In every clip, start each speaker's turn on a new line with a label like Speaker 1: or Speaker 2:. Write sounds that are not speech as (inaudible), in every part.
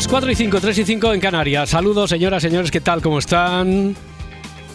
Speaker 1: Las 4 y 5, 3 y 5 en Canarias. Saludos, señoras, señores, ¿qué tal? ¿Cómo están?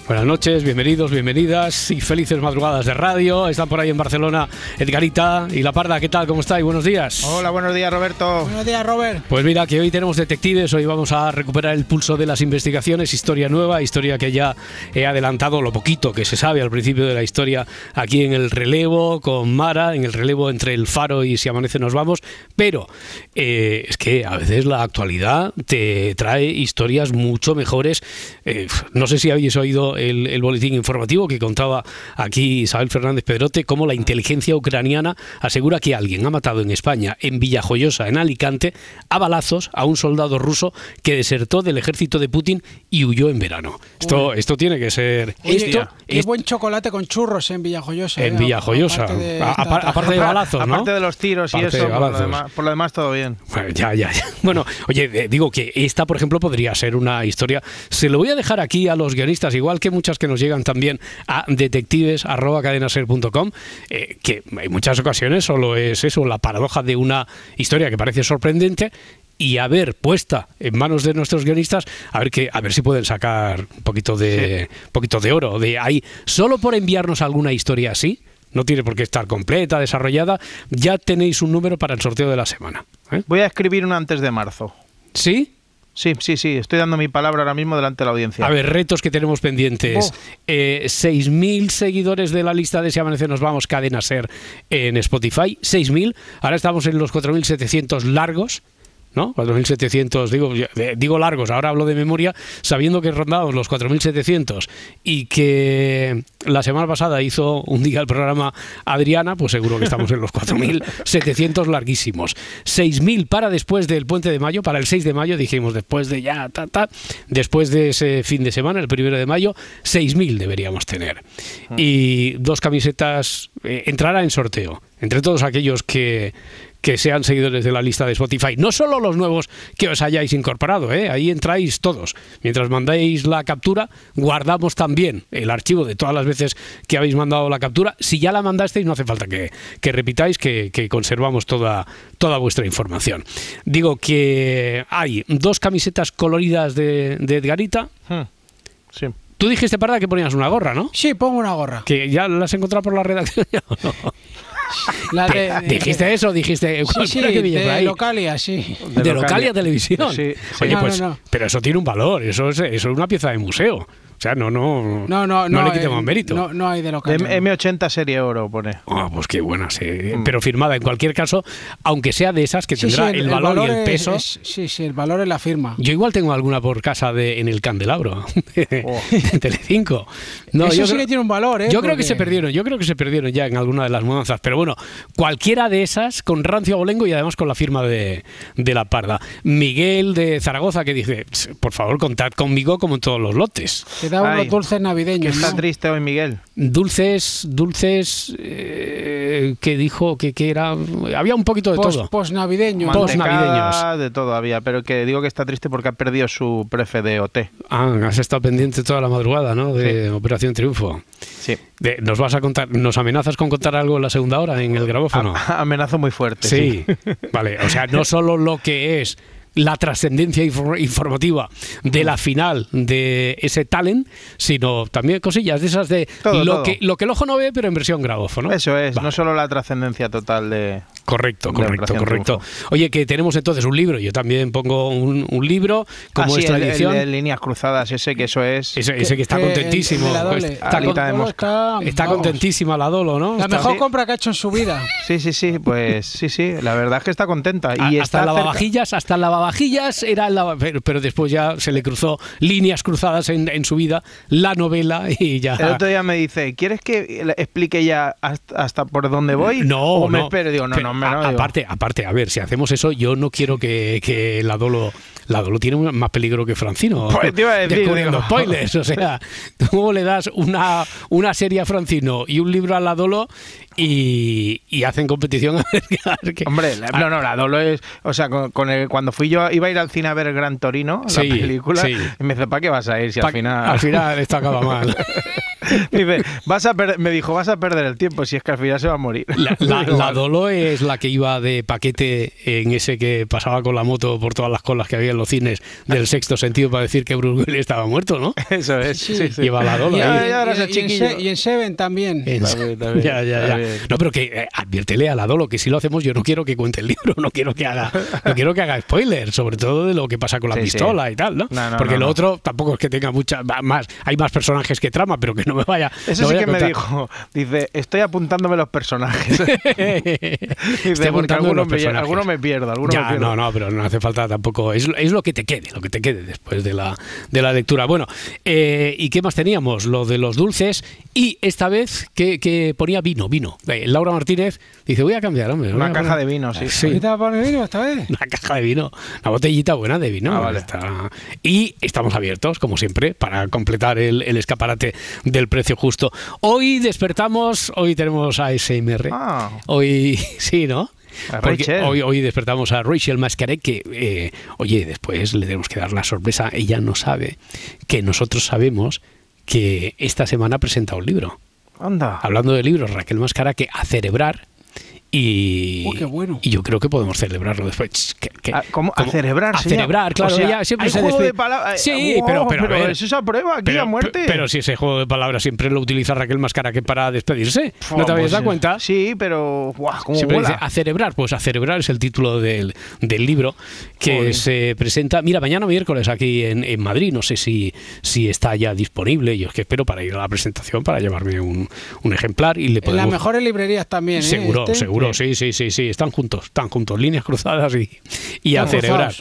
Speaker 1: Buenas noches, bienvenidos, bienvenidas y felices madrugadas de radio. Están por ahí en Barcelona Edgarita y La Parda. ¿Qué tal? ¿Cómo estáis? Buenos días.
Speaker 2: Hola, buenos días, Roberto.
Speaker 3: Buenos días, Robert.
Speaker 1: Pues mira, que hoy tenemos detectives, hoy vamos a recuperar el pulso de las investigaciones, historia nueva, historia que ya he adelantado lo poquito que se sabe al principio de la historia aquí en el relevo con Mara, en el relevo entre el faro y si amanece nos vamos, pero eh, es que a veces la actualidad te trae historias mucho mejores. Eh, no sé si habéis oído el, el boletín informativo que contaba aquí Isabel Fernández Pedrote, cómo la inteligencia ucraniana asegura que alguien ha matado en España, en Villajoyosa, en Alicante, a balazos a un soldado ruso que desertó del ejército de Putin y huyó en verano. Esto, esto tiene que ser...
Speaker 3: Oye,
Speaker 1: esto,
Speaker 3: qué
Speaker 1: es-
Speaker 3: buen chocolate con churros en Villajoyosa.
Speaker 1: en
Speaker 3: eh,
Speaker 1: Villajoyosa.
Speaker 3: aparte de
Speaker 1: A-
Speaker 3: esta-
Speaker 1: apar- aparte de balazos, ¿no?
Speaker 2: Aparte de los tiros y
Speaker 1: Aparte
Speaker 2: eso, por lo, demás, por lo demás todo bien.
Speaker 1: Bueno, ya, ya, ya. (laughs) Bueno, oye, digo que esta, por ejemplo, podría ser una historia. Se lo voy a dejar aquí a los guionistas, igual que muchas que nos llegan también a detectives.cadenaser.com, eh, que en muchas ocasiones solo es eso, la paradoja de una historia que parece sorprendente y a ver puesta en manos de nuestros guionistas a ver que a ver si pueden sacar un poquito de poquito de oro de ahí solo por enviarnos alguna historia así no tiene por qué estar completa desarrollada ya tenéis un número para el sorteo de la semana ¿eh?
Speaker 2: Voy a escribir una antes de marzo.
Speaker 1: ¿Sí?
Speaker 2: Sí, sí, sí, estoy dando mi palabra ahora mismo delante de la audiencia.
Speaker 1: A ver, retos que tenemos pendientes.
Speaker 3: Oh.
Speaker 1: Eh, 6.000 seguidores de la lista de Si Amanece Nos Vamos, Cadena Ser en Spotify. 6.000. Ahora estamos en los 4.700 largos. ¿No? 4.700, digo, digo largos, ahora hablo de memoria, sabiendo que rondamos los 4.700 y que la semana pasada hizo un día el programa Adriana, pues seguro que estamos en los 4.700 larguísimos. 6.000 para después del puente de mayo, para el 6 de mayo, dijimos después de ya, ta, ta, después de ese fin de semana, el primero de mayo, 6.000 deberíamos tener. Y dos camisetas, eh, entrará en sorteo, entre todos aquellos que que sean seguidores de la lista de Spotify. No solo los nuevos que os hayáis incorporado, ¿eh? ahí entráis todos. Mientras mandáis la captura, guardamos también el archivo de todas las veces que habéis mandado la captura. Si ya la mandasteis, no hace falta que, que repitáis, que, que conservamos toda, toda vuestra información. Digo que hay dos camisetas coloridas de, de Edgarita.
Speaker 2: Hmm, Sí.
Speaker 1: Tú dijiste, Parda, que ponías una gorra, ¿no?
Speaker 3: Sí, pongo una gorra.
Speaker 1: Que ya la has encontrado por la redacción. ¿o (laughs) no?
Speaker 3: La de, de-
Speaker 1: ¿Dijiste eso? Dijiste.
Speaker 3: Sí, sí,
Speaker 1: cualquiera que pille por
Speaker 3: de
Speaker 1: ahí.
Speaker 3: Localia, sí.
Speaker 1: de,
Speaker 2: De
Speaker 1: Localia
Speaker 2: Localia.
Speaker 1: Televisión.
Speaker 2: Sí, sí.
Speaker 1: Oye,
Speaker 3: No,
Speaker 1: pues,
Speaker 3: no, no.
Speaker 1: pero eso tiene un valor, eso es, eso es una pieza de museo. O sea, no, no,
Speaker 3: No, no, no.
Speaker 1: le
Speaker 3: eh,
Speaker 1: quitemos mérito.
Speaker 3: No, no hay de Localia.
Speaker 2: M- M80 serie oro pone.
Speaker 1: Ah, pues qué buena, sí.
Speaker 2: Mm.
Speaker 1: Pero firmada en cualquier caso, aunque sea de esas que
Speaker 3: Sí, sí,
Speaker 1: tendrá el, valor, y el
Speaker 3: es-
Speaker 1: peso.
Speaker 3: es- sí, sí, el valor es la firma.
Speaker 1: Yo igual tengo alguna por casa de en el candelabro (laughs) de,
Speaker 2: Oh.
Speaker 1: de Telecinco. No,
Speaker 3: Eso
Speaker 1: yo
Speaker 3: sí
Speaker 1: creo-
Speaker 3: que tiene un valor, ¿eh?
Speaker 1: Yo creo que se perdieron, yo creo que se perdieron ya en alguna de las mudanzas, pero bueno, cualquiera de esas con rancio abolengo y además con la firma de, de la parda. Miguel de Zaragoza que dice, "Ps, por favor, contad conmigo como en todos los lotes.
Speaker 3: Te da unos
Speaker 2: Ay,
Speaker 3: dulces
Speaker 2: Que
Speaker 3: navideños,
Speaker 2: está
Speaker 3: ¿no?
Speaker 2: triste hoy, Miguel.
Speaker 1: Dulces, dulces, eh, que dijo que, que era, había un poquito de
Speaker 3: Post,
Speaker 1: todo.
Speaker 2: De todo había, pero que digo que está triste porque ha perdido su prefe de OT.
Speaker 1: Ah, has estado pendiente toda la madrugada, ¿no? De Operación Triunfo.
Speaker 2: Sí.
Speaker 1: De- ¿Nos vas a contar, nos amenazas con contar algo en la segunda hora en el grabófono?
Speaker 2: A- amenazo muy fuerte.
Speaker 1: Sí, vale. O sea, no solo lo que es la trascendencia infor- informativa de la final de ese talent, sino también cosillas de esas de
Speaker 2: Todo,
Speaker 1: lo,
Speaker 2: todo.
Speaker 1: Que, lo que el ojo no ve, pero en versión grabófono.
Speaker 2: Eso es,
Speaker 1: Va.
Speaker 2: no solo la trascendencia total de...
Speaker 1: Correcto,
Speaker 2: de
Speaker 1: correcto, correcto.
Speaker 2: Triunfo.
Speaker 1: Oye, que tenemos entonces un libro. Yo también pongo un, un libro, como
Speaker 2: Ah, sí,
Speaker 1: es
Speaker 2: el de-
Speaker 1: tradición.
Speaker 2: el de líneas cruzadas, ese que eso es...
Speaker 1: ese, ese que está
Speaker 3: Que-
Speaker 1: contentísimo.
Speaker 3: Dole-
Speaker 1: está, con-
Speaker 2: de
Speaker 3: está,
Speaker 1: contentísima la Dolo, ¿no?
Speaker 3: La
Speaker 1: Está-
Speaker 3: mejor
Speaker 2: Sí.
Speaker 3: compra que ha hecho en su vida.
Speaker 2: Sí, sí, sí, pues sí, sí, la verdad es que está contenta. Y
Speaker 1: hasta
Speaker 2: está
Speaker 1: el
Speaker 2: cerca-
Speaker 1: lavavajillas, hasta el lavavajillas era el lava- pero, después ya se le cruzó líneas cruzadas en, en su vida, la novela (laughs) y ya.
Speaker 2: El otro día me dice, ¿quieres que explique ya hasta, hasta por dónde voy?
Speaker 1: No,
Speaker 2: o me
Speaker 1: no.
Speaker 2: espero. Digo, no,
Speaker 1: Pero
Speaker 2: no, me
Speaker 1: a-
Speaker 2: no. digo,
Speaker 1: aparte, aparte, a ver, si hacemos eso, yo no quiero que, que la Dolo, la Dolo tiene más peligro que Francino.
Speaker 2: Pues te iba a decir,
Speaker 1: descubriendo
Speaker 2: digo.
Speaker 1: spoilers. O sea, (laughs) ¿cómo le das una, una serie a Francino y un libro a la Dolo y, y hacen competición a ver, qué- a ver qué-
Speaker 2: Hombre, la- no, no, la Dolo es. O sea, con, con el- cuando fui yo, iba a ir al cine a ver el Gran Torino,
Speaker 1: Sí,
Speaker 2: la película,
Speaker 1: sí.
Speaker 2: y me dice, ¿para qué vas a ir si
Speaker 1: Pa-
Speaker 2: al final.
Speaker 1: al final esto acaba mal. (laughs) (laughs)
Speaker 2: Dice, vas a per- me dijo, vas a perder el tiempo si es que al final se va a morir.
Speaker 1: La, (laughs) la-
Speaker 2: Digo,
Speaker 1: la
Speaker 2: "Vale".
Speaker 1: Dolo es la que iba de paquete en ese que pasaba con la moto por todas las colas que había en los cines del sexto sentido para decir que Bruce Willis estaba muerto, ¿no? (laughs)
Speaker 2: Eso es, sí, sí.
Speaker 1: Lleva la Dolo
Speaker 3: Y,
Speaker 1: ahí.
Speaker 2: Ya, ya, ahora
Speaker 3: y-
Speaker 2: ese
Speaker 3: y en
Speaker 2: chiquillo.
Speaker 3: Se- y en Seven también.
Speaker 1: En- ya, ya, ya. No, pero que eh, adviértele a la Dolo que si lo hacemos yo no quiero que cuente el libro, no quiero que haga, no quiero que haga spoilers, sobre todo de lo que pasa con la
Speaker 2: Sí, sí.
Speaker 1: pistola y tal, ¿no?
Speaker 2: No, no,
Speaker 1: Porque
Speaker 2: no,
Speaker 1: lo
Speaker 2: no.
Speaker 1: otro tampoco es que tenga mucha más, hay más personajes que trama, pero que no me vaya.
Speaker 2: Eso
Speaker 1: no
Speaker 2: sí que me dijo. Dice, estoy apuntándome los personajes. (laughs) Dice,
Speaker 1: Estoy
Speaker 2: porque algunos
Speaker 1: los
Speaker 2: me,
Speaker 1: personajes.
Speaker 2: algunos me pierdo, algunos
Speaker 1: Ya,
Speaker 2: me pierdo.
Speaker 1: no, no, pero no hace falta tampoco. Es, es lo que te quede, lo que te quede después de la, de la lectura. Bueno, eh, ¿y qué más teníamos? Lo de los dulces y esta vez que, que ponía vino, vino. Eh, Laura Martínez dice, voy a cambiar, hombre.
Speaker 2: Una caja
Speaker 1: poner-
Speaker 2: de vino, sí.
Speaker 1: Sí.
Speaker 3: ¿Qué te va a poner vino esta vez?
Speaker 1: Una caja de vino, una botellita buena de vino.
Speaker 2: Ah, vale.
Speaker 1: Está- Y estamos abiertos, como siempre, para completar el, el escaparate del precio justo. Hoy despertamos, hoy tenemos a SMR.
Speaker 2: Ah.
Speaker 1: Hoy, (laughs) sí, ¿no? Porque hoy, hoy despertamos a Rachel Mascaret, que, eh, oye, después le tenemos que dar la sorpresa. Ella no sabe que nosotros sabemos que esta semana presenta un libro.
Speaker 2: Anda.
Speaker 1: Hablando de libros, Raquel Mascara, que a celebrar. Y,
Speaker 3: qué bueno.
Speaker 1: y yo creo que podemos celebrarlo después. Que-
Speaker 2: Ah, ¿cómo? ¿A celebrar,
Speaker 1: A celebrar, claro.
Speaker 2: O sea,
Speaker 1: ella siempre
Speaker 2: hay
Speaker 1: se
Speaker 2: juego de palabras.
Speaker 1: Sí,
Speaker 2: Wow,
Speaker 1: pero, pero, a ver,
Speaker 2: eso es a prueba aquí
Speaker 1: pero,
Speaker 2: a muerte.
Speaker 1: Pero si ese juego de palabras siempre lo utiliza Raquel Mascara que para despedirse. ¿No te habías
Speaker 2: Pues,
Speaker 1: dado cuenta?
Speaker 2: Sí, pero. Guau, ¿cómo
Speaker 1: Siempre dice a celebrar, pues a celebrar es el título del, del libro que
Speaker 2: Joder.
Speaker 1: se presenta, mira, mañana miércoles aquí en, en Madrid, no sé si, si está ya disponible, yo es que espero para ir a la presentación, para llevarme un, un ejemplar y le
Speaker 3: En las
Speaker 1: podemos...
Speaker 3: mejores librerías también, ¿eh?
Speaker 1: Seguro,
Speaker 3: Este.
Speaker 1: seguro, sí, sí, sí, sí, están juntos, están juntos, líneas cruzadas y, y a celebrar.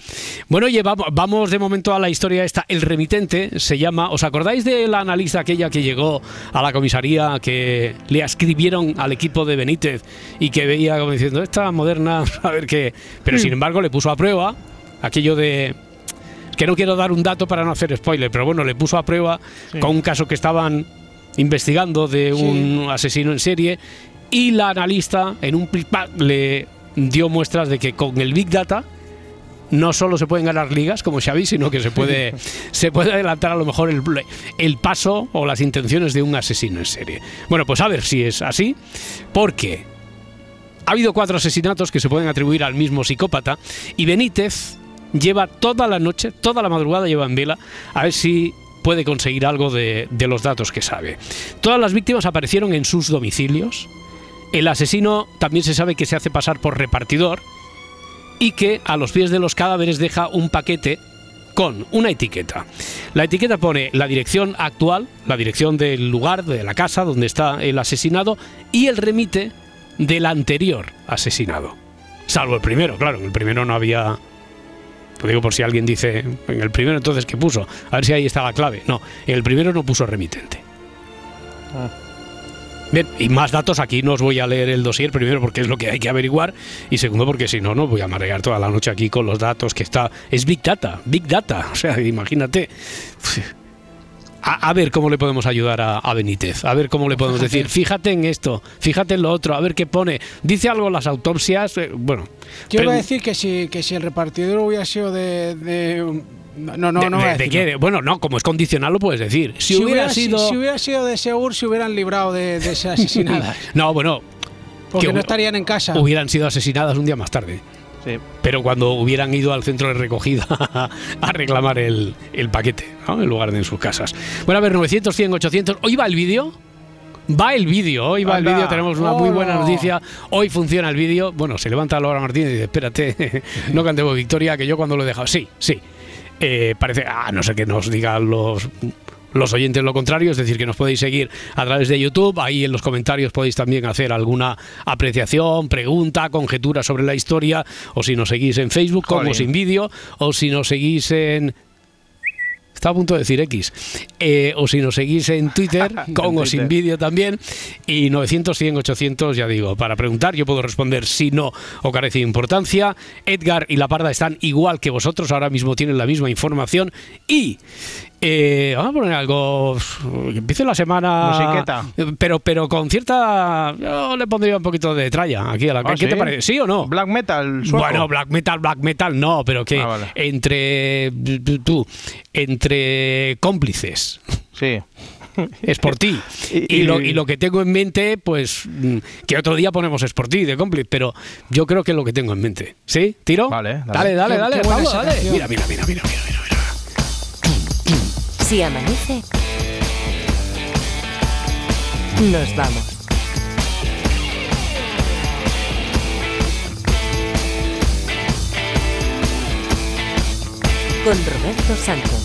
Speaker 1: Bueno, oye, vamos, vamos de momento a la historia esta. El remitente se llama, ¿os acordáis de la analista aquella que llegó a la comisaría, que le escribieron al equipo de Benítez y que veía como diciendo, esta moderna, (laughs) a ver qué... Pero sin embargo le puso a prueba aquello de... Que no quiero dar un dato para no hacer spoiler, pero bueno, le puso a prueba con un caso que estaban investigando de un asesino en serie y la analista en un le dio muestras de que con el Big Data no solo se pueden ganar ligas como Xavi, sino que se puede, (laughs) se puede adelantar a lo mejor el, el paso o las intenciones de un asesino en serie. Bueno, pues a ver si es así, porque ha habido cuatro asesinatos que se pueden atribuir al mismo psicópata y Benítez lleva toda la noche, toda la madrugada lleva en vela a ver si puede conseguir algo de, de los datos que sabe. Todas las víctimas aparecieron en sus domicilios. El asesino también se sabe que se hace pasar por repartidor y que a los pies de los cadáveres deja un paquete con una etiqueta. La etiqueta pone la dirección actual, la dirección del lugar, de la casa donde está el asesinado y el remite del anterior asesinado. Salvo el primero, claro, en el primero no había... Lo digo por si alguien dice, en el primero entonces, ¿qué puso? A ver si ahí está la clave. No, en el primero no puso remitente. Bien, y más datos aquí no os voy a leer el dossier, primero porque es lo que hay que averiguar y segundo porque si no, no voy a marear toda la noche aquí con los datos que está... Es Big Data, Big Data, (laughs) o sea, imagínate. A, a ver cómo le podemos ayudar a, a Benítez, a ver cómo le podemos decir, fíjate en esto, fíjate en lo otro, a ver qué pone. Dice algo las autopsias, eh, bueno...
Speaker 3: Yo iba a decir que si, que si el repartidor hubiera sido de. de- no, no, no,
Speaker 1: de-
Speaker 3: no voy a
Speaker 1: de- de
Speaker 3: decirlo.
Speaker 1: qué? Bueno, no, como es condicional lo puedes decir. Si, hubiera,
Speaker 3: si-
Speaker 1: sido...
Speaker 3: Si, hubiera sido de Segur, se hubieran librado de, de ser asesinadas. (laughs)
Speaker 1: No, bueno,
Speaker 3: Porque
Speaker 1: Que
Speaker 3: no estarían en casa.
Speaker 1: hubieran sido asesinadas un día más tarde.
Speaker 2: Sí.
Speaker 1: pero cuando hubieran ido al centro de recogida (laughs) a reclamar el, el paquete, ¿no? en lugar de en sus casas. Bueno, a ver, 900, 100, 800. ¿Hoy va el vídeo? Va el vídeo, hoy va el vídeo, tenemos una muy buena
Speaker 3: Oh.
Speaker 1: noticia. Hoy funciona el vídeo. Bueno, se levanta Laura Martínez y dice, espérate, (laughs) no cantemos victoria, que yo cuando lo he dejado. Sí, sí. Eh, parece, a no ser que nos digan los, los oyentes lo contrario, es decir, que nos podéis seguir a través de YouTube. Ahí en los comentarios podéis también hacer alguna apreciación, pregunta, conjetura sobre la historia. O si nos seguís en Facebook, como
Speaker 2: Jolín.
Speaker 1: sin vídeo. O si nos seguís en estaba a punto de decir X. Eh, o si nos seguís en Twitter, (laughs) con o sin vídeo también. Y 900, 100, 800, ya digo, para preguntar, yo puedo responder si no o carece de importancia. Edgar y La Parda están igual que vosotros, ahora mismo tienen la misma información. Y eh, vamos a poner algo que empiece la semana.
Speaker 2: Musiqueta.
Speaker 1: Pero, pero con cierta. Yo le pondría un poquito de tralla aquí a la.
Speaker 2: Ah,
Speaker 1: ¿Qué te parece? ¿Sí o no?
Speaker 2: Black metal, sueco.
Speaker 1: Bueno, black metal, black metal no, pero que
Speaker 2: Ah, vale.
Speaker 1: entre tú, entre cómplices.
Speaker 2: Sí.
Speaker 1: Es por ti. (laughs)
Speaker 2: Y-
Speaker 1: Y, lo,
Speaker 2: y-
Speaker 1: lo que tengo en mente, pues mm, que otro día ponemos es por ti de cómplice, pero yo creo que es lo que tengo en mente. ¿Sí? ¿Tiro?
Speaker 2: Vale,
Speaker 1: dale,
Speaker 2: dale.
Speaker 1: dale, dale, Pablo, dale. mira, mira, mira, mira, mira.
Speaker 4: Si amanece, nos vamos. Con Roberto Sánchez.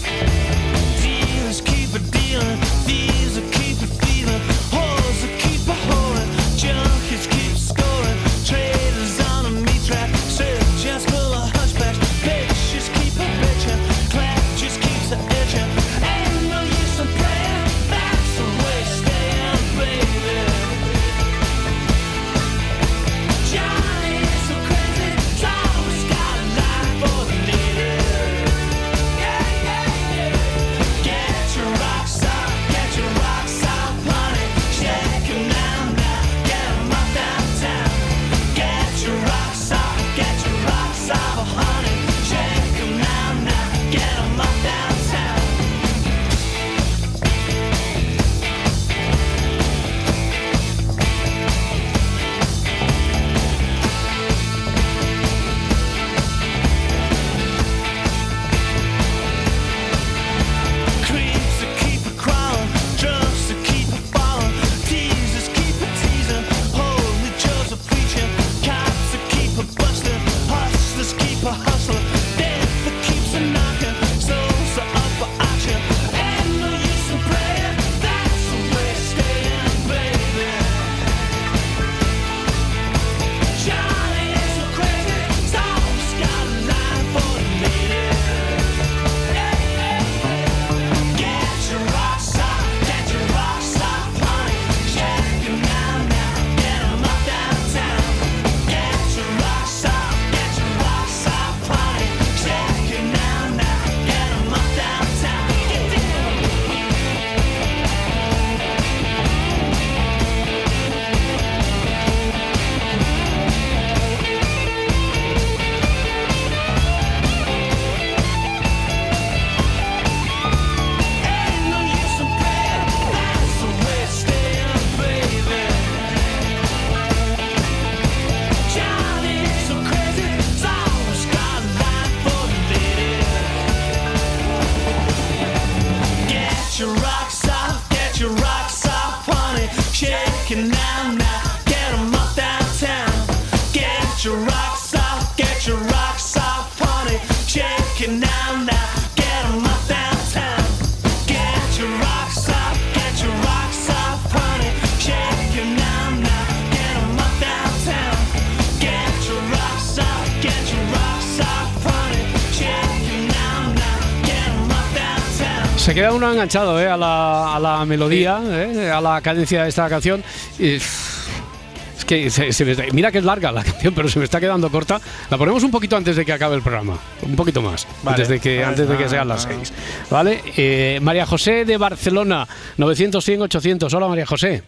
Speaker 1: Queda uno enganchado ¿eh? a, la, a la melodía, ¿eh? a la cadencia de esta canción. Y, es que se- se me está- mira que es larga la (laughs) canción, pero se me está quedando corta. La ponemos un poquito antes de que acabe el programa. Un poquito más.
Speaker 2: Vale.
Speaker 1: Antes de que,
Speaker 2: Vale.
Speaker 1: antes de que
Speaker 2: Ah,
Speaker 1: sean las
Speaker 2: ah.
Speaker 1: seis. ¿Vale? Eh, María José de Barcelona, 900, 100, 800. Hola María José.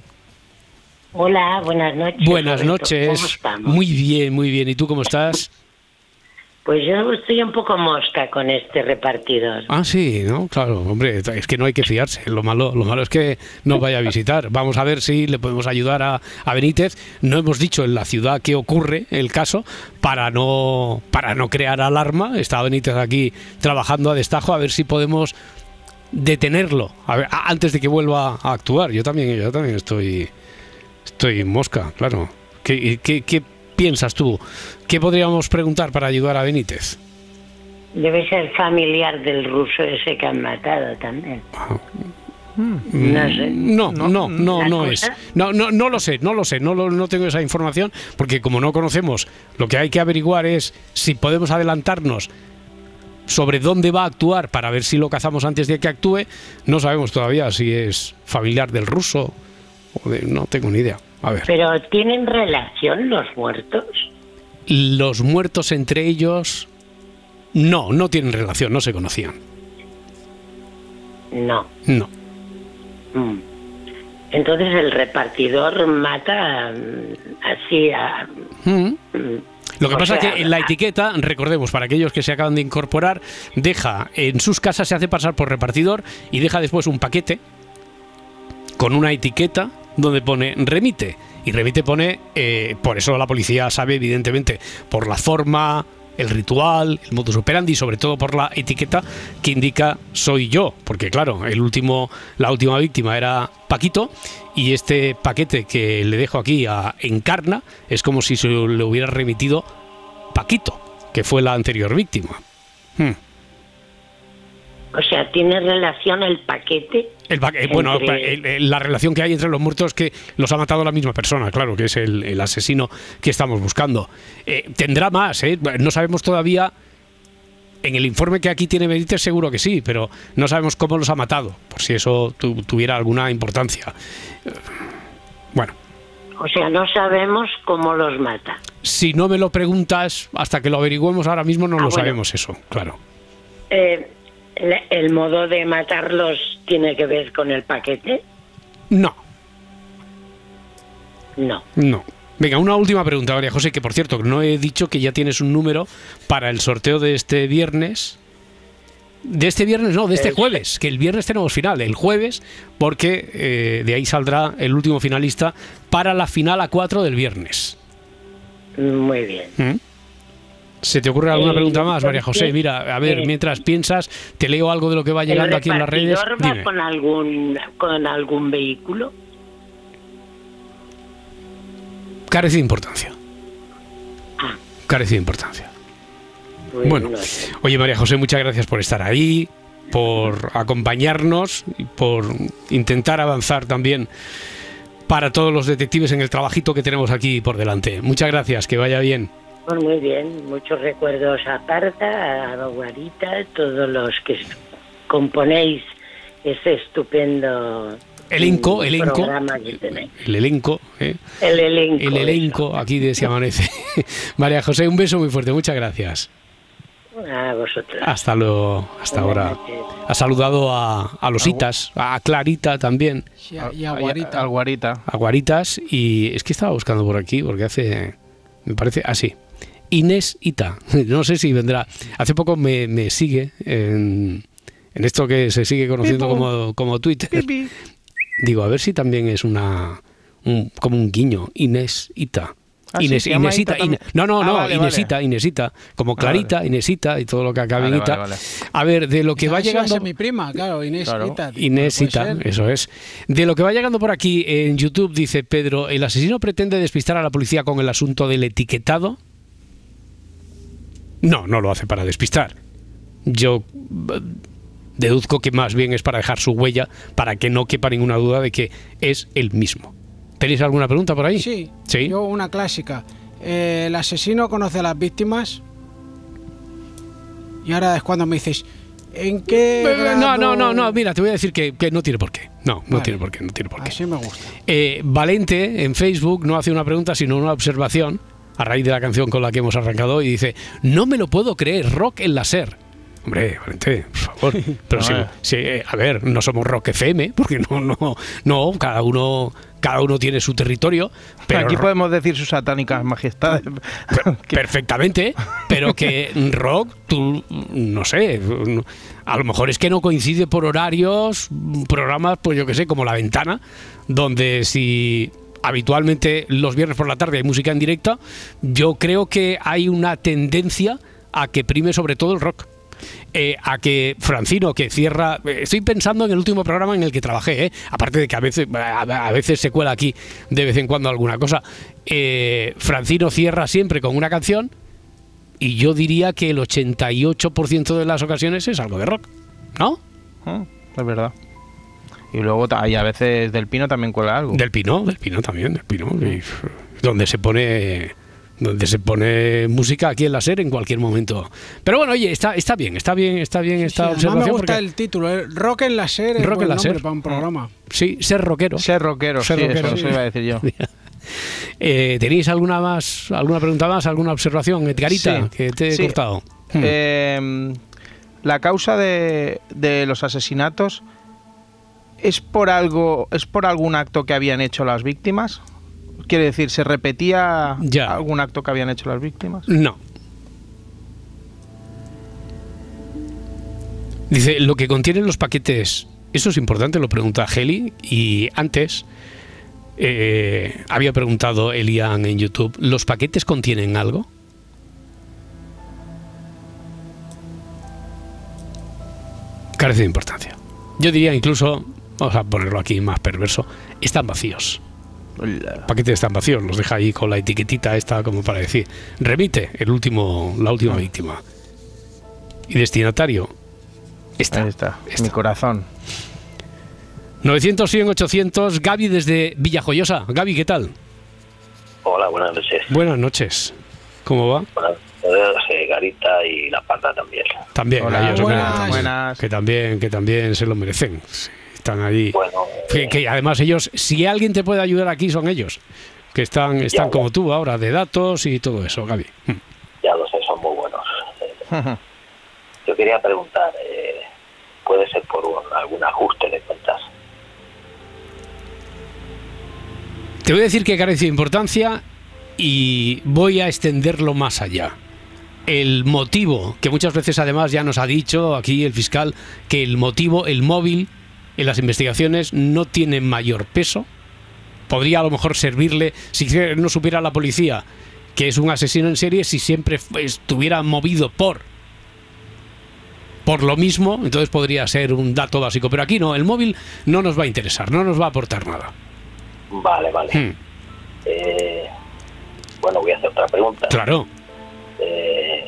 Speaker 5: Hola, buenas noches.
Speaker 1: Buenas
Speaker 5: Roberto.
Speaker 1: noches.
Speaker 5: ¿Cómo estamos?
Speaker 1: Muy bien, muy bien. ¿Y tú cómo estás?
Speaker 5: Pues yo estoy un poco mosca con este repartidor.
Speaker 1: Ah, sí, ¿no? Claro, hombre, es que no hay que fiarse. Lo malo, lo malo es que no vaya a visitar. Vamos a ver si le podemos ayudar a, Benítez. No hemos dicho en la ciudad que ocurre el caso para no, para no crear alarma. Está Benítez aquí trabajando a destajo a ver si podemos detenerlo a ver, antes de que vuelva a actuar. Yo también, yo también estoy, estoy mosca, claro. ¿Qué, qué, qué piensas tú? ¿Qué podríamos preguntar para ayudar a Benítez?
Speaker 5: Debe ser familiar del ruso ese que han matado también. No sé.
Speaker 1: No, no, no, no,
Speaker 5: ¿La
Speaker 1: no es. No, no, no lo sé, no lo sé, no, lo- no tengo esa información porque como no conocemos, lo que hay que averiguar es si podemos adelantarnos sobre dónde va a actuar para ver si lo cazamos antes de que actúe. No sabemos todavía si es familiar del ruso o de, no tengo ni idea. A ver,
Speaker 5: Pero ¿tienen relación los muertos?
Speaker 1: los muertos entre ellos no, no tienen relación, no se conocían.
Speaker 5: No.
Speaker 1: No.
Speaker 5: Mm. Entonces el repartidor mata mm, así a...
Speaker 1: Mm.
Speaker 5: mm,
Speaker 1: Lo que
Speaker 5: O
Speaker 1: pasa
Speaker 5: sea,
Speaker 1: es que en la etiqueta, recordemos, para aquellos que se acaban de incorporar, deja en sus casas, se hace pasar por repartidor y deja después un paquete con una etiqueta donde pone remite. Y remite pone, eh, por eso la policía sabe, evidentemente, por la forma, el ritual, el modus operandi, sobre todo por la etiqueta que indica soy yo. Porque claro, el último, la última víctima era Paquito y este paquete que le dejo aquí a Encarna es como si se le hubiera remitido Paquito, que fue la anterior víctima. Hmm.
Speaker 5: O sea, ¿tiene relación el paquete?
Speaker 1: El pa- eh, bueno, el- el- la relación que hay entre los muertos es que los ha matado la misma persona, claro, que es el, el asesino que estamos buscando. Eh, tendrá más, ¿eh? No sabemos todavía. En el informe que aquí tiene Benítez seguro que sí, pero no sabemos cómo los ha matado, por si eso tu- tuviera alguna importancia. Eh, Bueno,
Speaker 5: O sea, no sabemos cómo los mata.
Speaker 1: si no me lo preguntas, hasta que lo averigüemos ahora mismo no
Speaker 5: Ah,
Speaker 1: lo
Speaker 5: bueno.
Speaker 1: sabemos eso, claro.
Speaker 5: Eh, ¿El modo de matarlos tiene que ver con el paquete?
Speaker 1: No,
Speaker 5: No.
Speaker 1: No. Venga, una última pregunta, María José, que por cierto, no he dicho que ya tienes un número para el sorteo de este viernes. De este viernes, no, de este jueves, que el viernes tenemos final, el jueves, porque eh, de ahí saldrá el último finalista para la final a 4 del viernes.
Speaker 5: Muy bien.
Speaker 1: ¿Mm? ¿Se te ocurre alguna
Speaker 5: Eh,
Speaker 1: pregunta más, María José?
Speaker 5: entonces,
Speaker 1: Mira, a ver, mientras piensas, te leo algo de lo que va llegando
Speaker 5: ¿El
Speaker 1: aquí en las redes.
Speaker 5: repartidor va
Speaker 1: Dime.
Speaker 5: con algún, con algún vehículo?
Speaker 1: Carece de importancia.
Speaker 5: Ah.
Speaker 1: Carece de importancia.
Speaker 5: Pues
Speaker 1: Bueno,
Speaker 5: no sé.
Speaker 1: oye María José, muchas gracias por estar ahí, por acompañarnos y por intentar avanzar también para todos los detectives en el trabajito que tenemos aquí por delante. Muchas gracias, que vaya bien.
Speaker 5: Pues muy bien, muchos recuerdos a Parta, a Guarita, todos los que componéis ese estupendo
Speaker 1: Elenco, elenco,
Speaker 5: programa que tenéis.
Speaker 1: el elenco, ¿eh?
Speaker 5: El elenco.
Speaker 1: el elenco aquí de Se Amanece. (laughs) María José, un beso muy fuerte, muchas gracias.
Speaker 5: A vosotros.
Speaker 1: Hasta luego, hasta ahora.
Speaker 5: Noches.
Speaker 1: Ha saludado a, a los Itas, a Clarita también,
Speaker 3: Sí, y a Guarita.
Speaker 1: A Guaritas, y es que estaba buscando por aquí, porque hace, me parece, así. Inés Ita, no sé si vendrá. Hace poco me, me sigue en, en esto que se sigue conociendo como, como Twitter. Digo, a ver si también es una un- como un guiño. Inés Ita.
Speaker 2: Ah, sí,
Speaker 1: Inés,
Speaker 2: se llama
Speaker 1: Inésita,
Speaker 2: Ita
Speaker 1: Ine- no, no,
Speaker 2: Ah,
Speaker 1: no,
Speaker 2: vale,
Speaker 1: Inésita,
Speaker 2: vale.
Speaker 1: Inésita, como
Speaker 2: Ah,
Speaker 1: Clarita,
Speaker 2: vale.
Speaker 1: Inésita y todo lo que acabe en
Speaker 2: Vale,
Speaker 1: Ita.
Speaker 2: vale, vale.
Speaker 1: A ver, de lo que va llegando
Speaker 3: mi prima, claro, Inés
Speaker 2: Claro.
Speaker 3: Ita.
Speaker 1: Ita,
Speaker 3: ser.
Speaker 1: eso es. De lo que va llegando por aquí en YouTube, dice Pedro, ¿el asesino pretende despistar a la policía con el asunto del etiquetado? No, no lo hace para despistar. Yo eh, deduzco que más bien es para dejar su huella, para que no quepa ninguna duda de que es el mismo. ¿Tenéis alguna pregunta por ahí?
Speaker 3: Sí,
Speaker 1: ¿Sí?
Speaker 3: yo una clásica. Eh, el asesino conoce a las víctimas y ahora es cuando me dices, ¿en qué
Speaker 1: Eh, No, no, no, no, mira, te voy a decir que, que no tiene por qué. No, no tiene por qué, no tiene por qué.
Speaker 3: Así me gusta.
Speaker 1: Eh, Valente en Facebook no hace una pregunta, sino una observación a raíz de la canción con la que hemos arrancado y dice, no me lo puedo creer, rock en la SER. Hombre, Valente, por favor. (laughs) Pero
Speaker 2: No,
Speaker 1: sí,
Speaker 2: eh.
Speaker 1: a ver, no somos Rock FM, porque no, no, no, cada uno, cada uno tiene su territorio. Pero
Speaker 2: Aquí podemos decir sus satánicas majestades. (laughs)
Speaker 1: Perfectamente, pero que rock, tú, no sé, a lo mejor es que no coincide por horarios, programas, pues yo que sé, como La Ventana, donde si habitualmente los viernes por la tarde hay música en directo, yo creo que hay una tendencia a que prime sobre todo el rock. Eh, a que Francino, que cierra. eh, Estoy pensando en el último programa en el que trabajé, eh, aparte de que a veces, a, veces se cuela aquí de vez en cuando alguna cosa. Francino cierra siempre con una canción y yo diría que el 88% de las ocasiones es algo de rock, ¿no?
Speaker 2: Mm, Es verdad. Y luego ta- y a veces del pino también cuela algo.
Speaker 1: Del Pino, del Pino también, del Pino. y, donde se pone donde se pone música aquí en la SER en cualquier momento. Pero bueno, oye, está, está bien, está bien, está bien esta observación.
Speaker 3: me gusta
Speaker 1: porque-
Speaker 3: el título, ¿eh? Rock en la SER es
Speaker 1: Rock en la SER.
Speaker 3: para un programa.
Speaker 1: Sí, ser rockero.
Speaker 2: Ser rockero,
Speaker 1: Ser
Speaker 2: sí,
Speaker 1: rockero,
Speaker 2: eso,
Speaker 1: sí.
Speaker 2: eso iba a decir yo. (laughs)
Speaker 1: Eh, ¿Tenéis alguna más, alguna pregunta más, alguna observación, Edgarita,
Speaker 2: Sí,
Speaker 1: que te he
Speaker 2: sí.
Speaker 1: cortado? Hmm.
Speaker 2: Eh, la causa de, de los asesinatos es por algo, es por algún acto que habían hecho las víctimas. Quiere decir, ¿se repetía
Speaker 1: Ya.
Speaker 2: algún acto que habían hecho las víctimas?
Speaker 1: No. Dice, lo que contienen los paquetes, eso es importante, lo pregunta Heli, y antes eh, había preguntado Elian en YouTube, ¿los paquetes contienen algo? Carece de importancia. Yo diría incluso, vamos a ponerlo aquí más perverso, están vacíos paquetes están vacíos, los deja ahí con la etiquetita esta como para decir, remite el último, la última víctima. Y destinatario, está.
Speaker 2: Ahí está,
Speaker 1: está.
Speaker 2: mi corazón.
Speaker 1: 900, 100, 800, Gaby desde Villajoyosa. Gaby, ¿qué tal?
Speaker 6: Hola, buenas noches.
Speaker 1: Buenas noches. ¿Cómo va?
Speaker 6: Buenas noches, eh, Garita y La Parda también.
Speaker 1: También,
Speaker 2: Hola,
Speaker 1: ellos.
Speaker 3: Buenas.
Speaker 1: que también, que también se lo merecen. Sí, Están allí.
Speaker 6: Bueno,
Speaker 1: Que,
Speaker 6: eh,
Speaker 1: que además ellos, si alguien te puede ayudar aquí son ellos, que están, están
Speaker 6: Ya,
Speaker 1: como tú ahora, de datos y todo eso, Gaby. Mm.
Speaker 6: ya lo sé, son muy buenos. Yo quería preguntar, eh, ¿puede ser por un- algún ajuste de cuentas?
Speaker 1: Te voy a decir que carece de importancia y voy a extenderlo más allá. El motivo, que muchas veces además ya nos ha dicho aquí el fiscal, que el motivo, el móvil en las investigaciones no tiene mayor peso. Podría a lo mejor servirle, si no supiera la policía que es un asesino en serie, si siempre estuviera movido por por lo mismo, entonces podría ser un dato básico. Pero aquí no, el móvil no nos va a interesar, no nos va a aportar nada.
Speaker 6: Vale, vale.
Speaker 1: Hmm,
Speaker 6: Eh, bueno, voy a hacer otra pregunta.
Speaker 1: claro.
Speaker 6: Eh,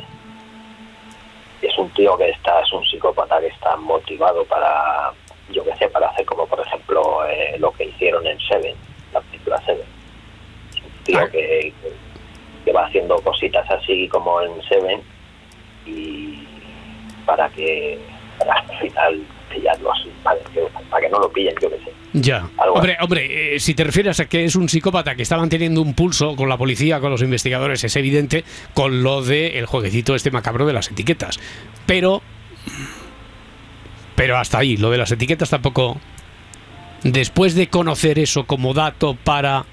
Speaker 6: es un tío que está, es un psicópata que está motivado para, yo qué sé, para hacer como por ejemplo eh, lo que hicieron en Seven, la película Seven. Un tío
Speaker 1: Ah.
Speaker 6: que, que va haciendo cositas así como en Seven y para que para al final pillarlo así, para que, para que no lo pillen, yo qué sé.
Speaker 1: Ya.
Speaker 6: Algo
Speaker 1: Hombre, hombre, eh, si te refieres a que es un psicópata que está manteniendo un pulso con la policía, con los investigadores, es evidente con lo de el jueguecito este macabro de las etiquetas. Pero pero hasta ahí, lo de las etiquetas tampoco después de conocer eso como dato para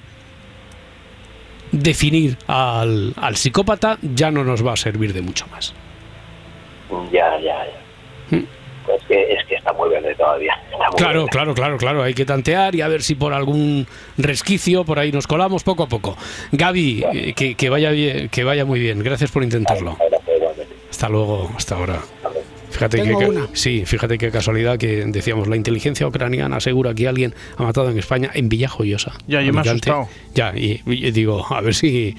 Speaker 1: definir al, al psicópata ya no nos va a servir de mucho más.
Speaker 6: Ya, ya, ya.
Speaker 1: Mm.
Speaker 6: Pues que, es que está muy verde todavía. muy
Speaker 1: Claro,
Speaker 6: verde.
Speaker 1: claro, claro, claro. Hay que tantear y a ver si por algún resquicio por ahí nos colamos poco a poco. Gaby, eh, que, que vaya bien, que vaya muy bien. Gracias por intentarlo. Hasta luego, hasta ahora. Fíjate
Speaker 3: Tengo
Speaker 1: que,
Speaker 3: una.
Speaker 1: sí, fíjate qué casualidad que decíamos la inteligencia ucraniana asegura que alguien ha matado en España en Villajoyosa.
Speaker 2: Ya, yo me he asustado.
Speaker 1: Ya, y, y digo, a ver si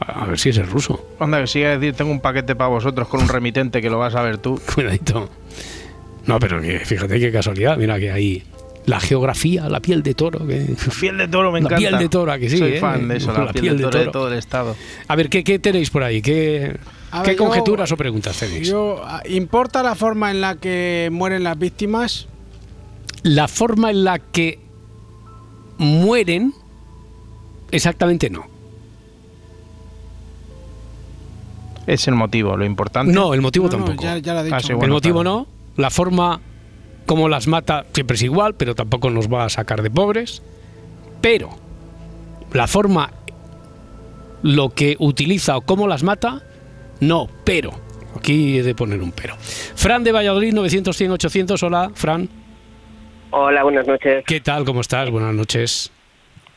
Speaker 1: a ver si es ruso.
Speaker 2: Anda, que sigue a decir, tengo un paquete para vosotros con un (laughs) remitente que lo vas a ver tú.
Speaker 1: Cuidadito. No, pero que fíjate qué casualidad, mira que hay la geografía, la piel de toro. que-
Speaker 2: Piel de toro me
Speaker 1: La
Speaker 2: encanta.
Speaker 1: piel de toro, ¿a que sí,
Speaker 2: Soy
Speaker 1: eh?
Speaker 2: fan de eso, la,
Speaker 1: La
Speaker 2: piel,
Speaker 1: piel
Speaker 2: de,
Speaker 1: de
Speaker 2: toro de
Speaker 1: toro.
Speaker 2: todo el estado.
Speaker 1: A ver, ¿qué, qué tenéis por ahí? ¿Qué,
Speaker 3: A
Speaker 1: qué
Speaker 3: ver, yo-
Speaker 1: conjeturas o preguntas tenéis?
Speaker 3: Yo, ah, ¿Importa la forma en la que mueren las víctimas?
Speaker 1: La forma en la que mueren, exactamente no.
Speaker 2: Es el motivo, lo importante.
Speaker 1: No, el motivo
Speaker 3: No, no,
Speaker 1: tampoco.
Speaker 3: ya, ya lo dicho.
Speaker 2: Ah, sí,
Speaker 1: el motivo
Speaker 2: claro.
Speaker 1: no. La forma como las mata siempre es igual, pero tampoco nos va a sacar de pobres. Pero la forma, lo que utiliza o cómo las mata, no, pero. Aquí he de poner un pero. Fran de Valladolid, 900, 100, 800. Hola, Fran.
Speaker 7: Hola, buenas noches.
Speaker 1: ¿Qué tal? ¿Cómo estás? Buenas noches.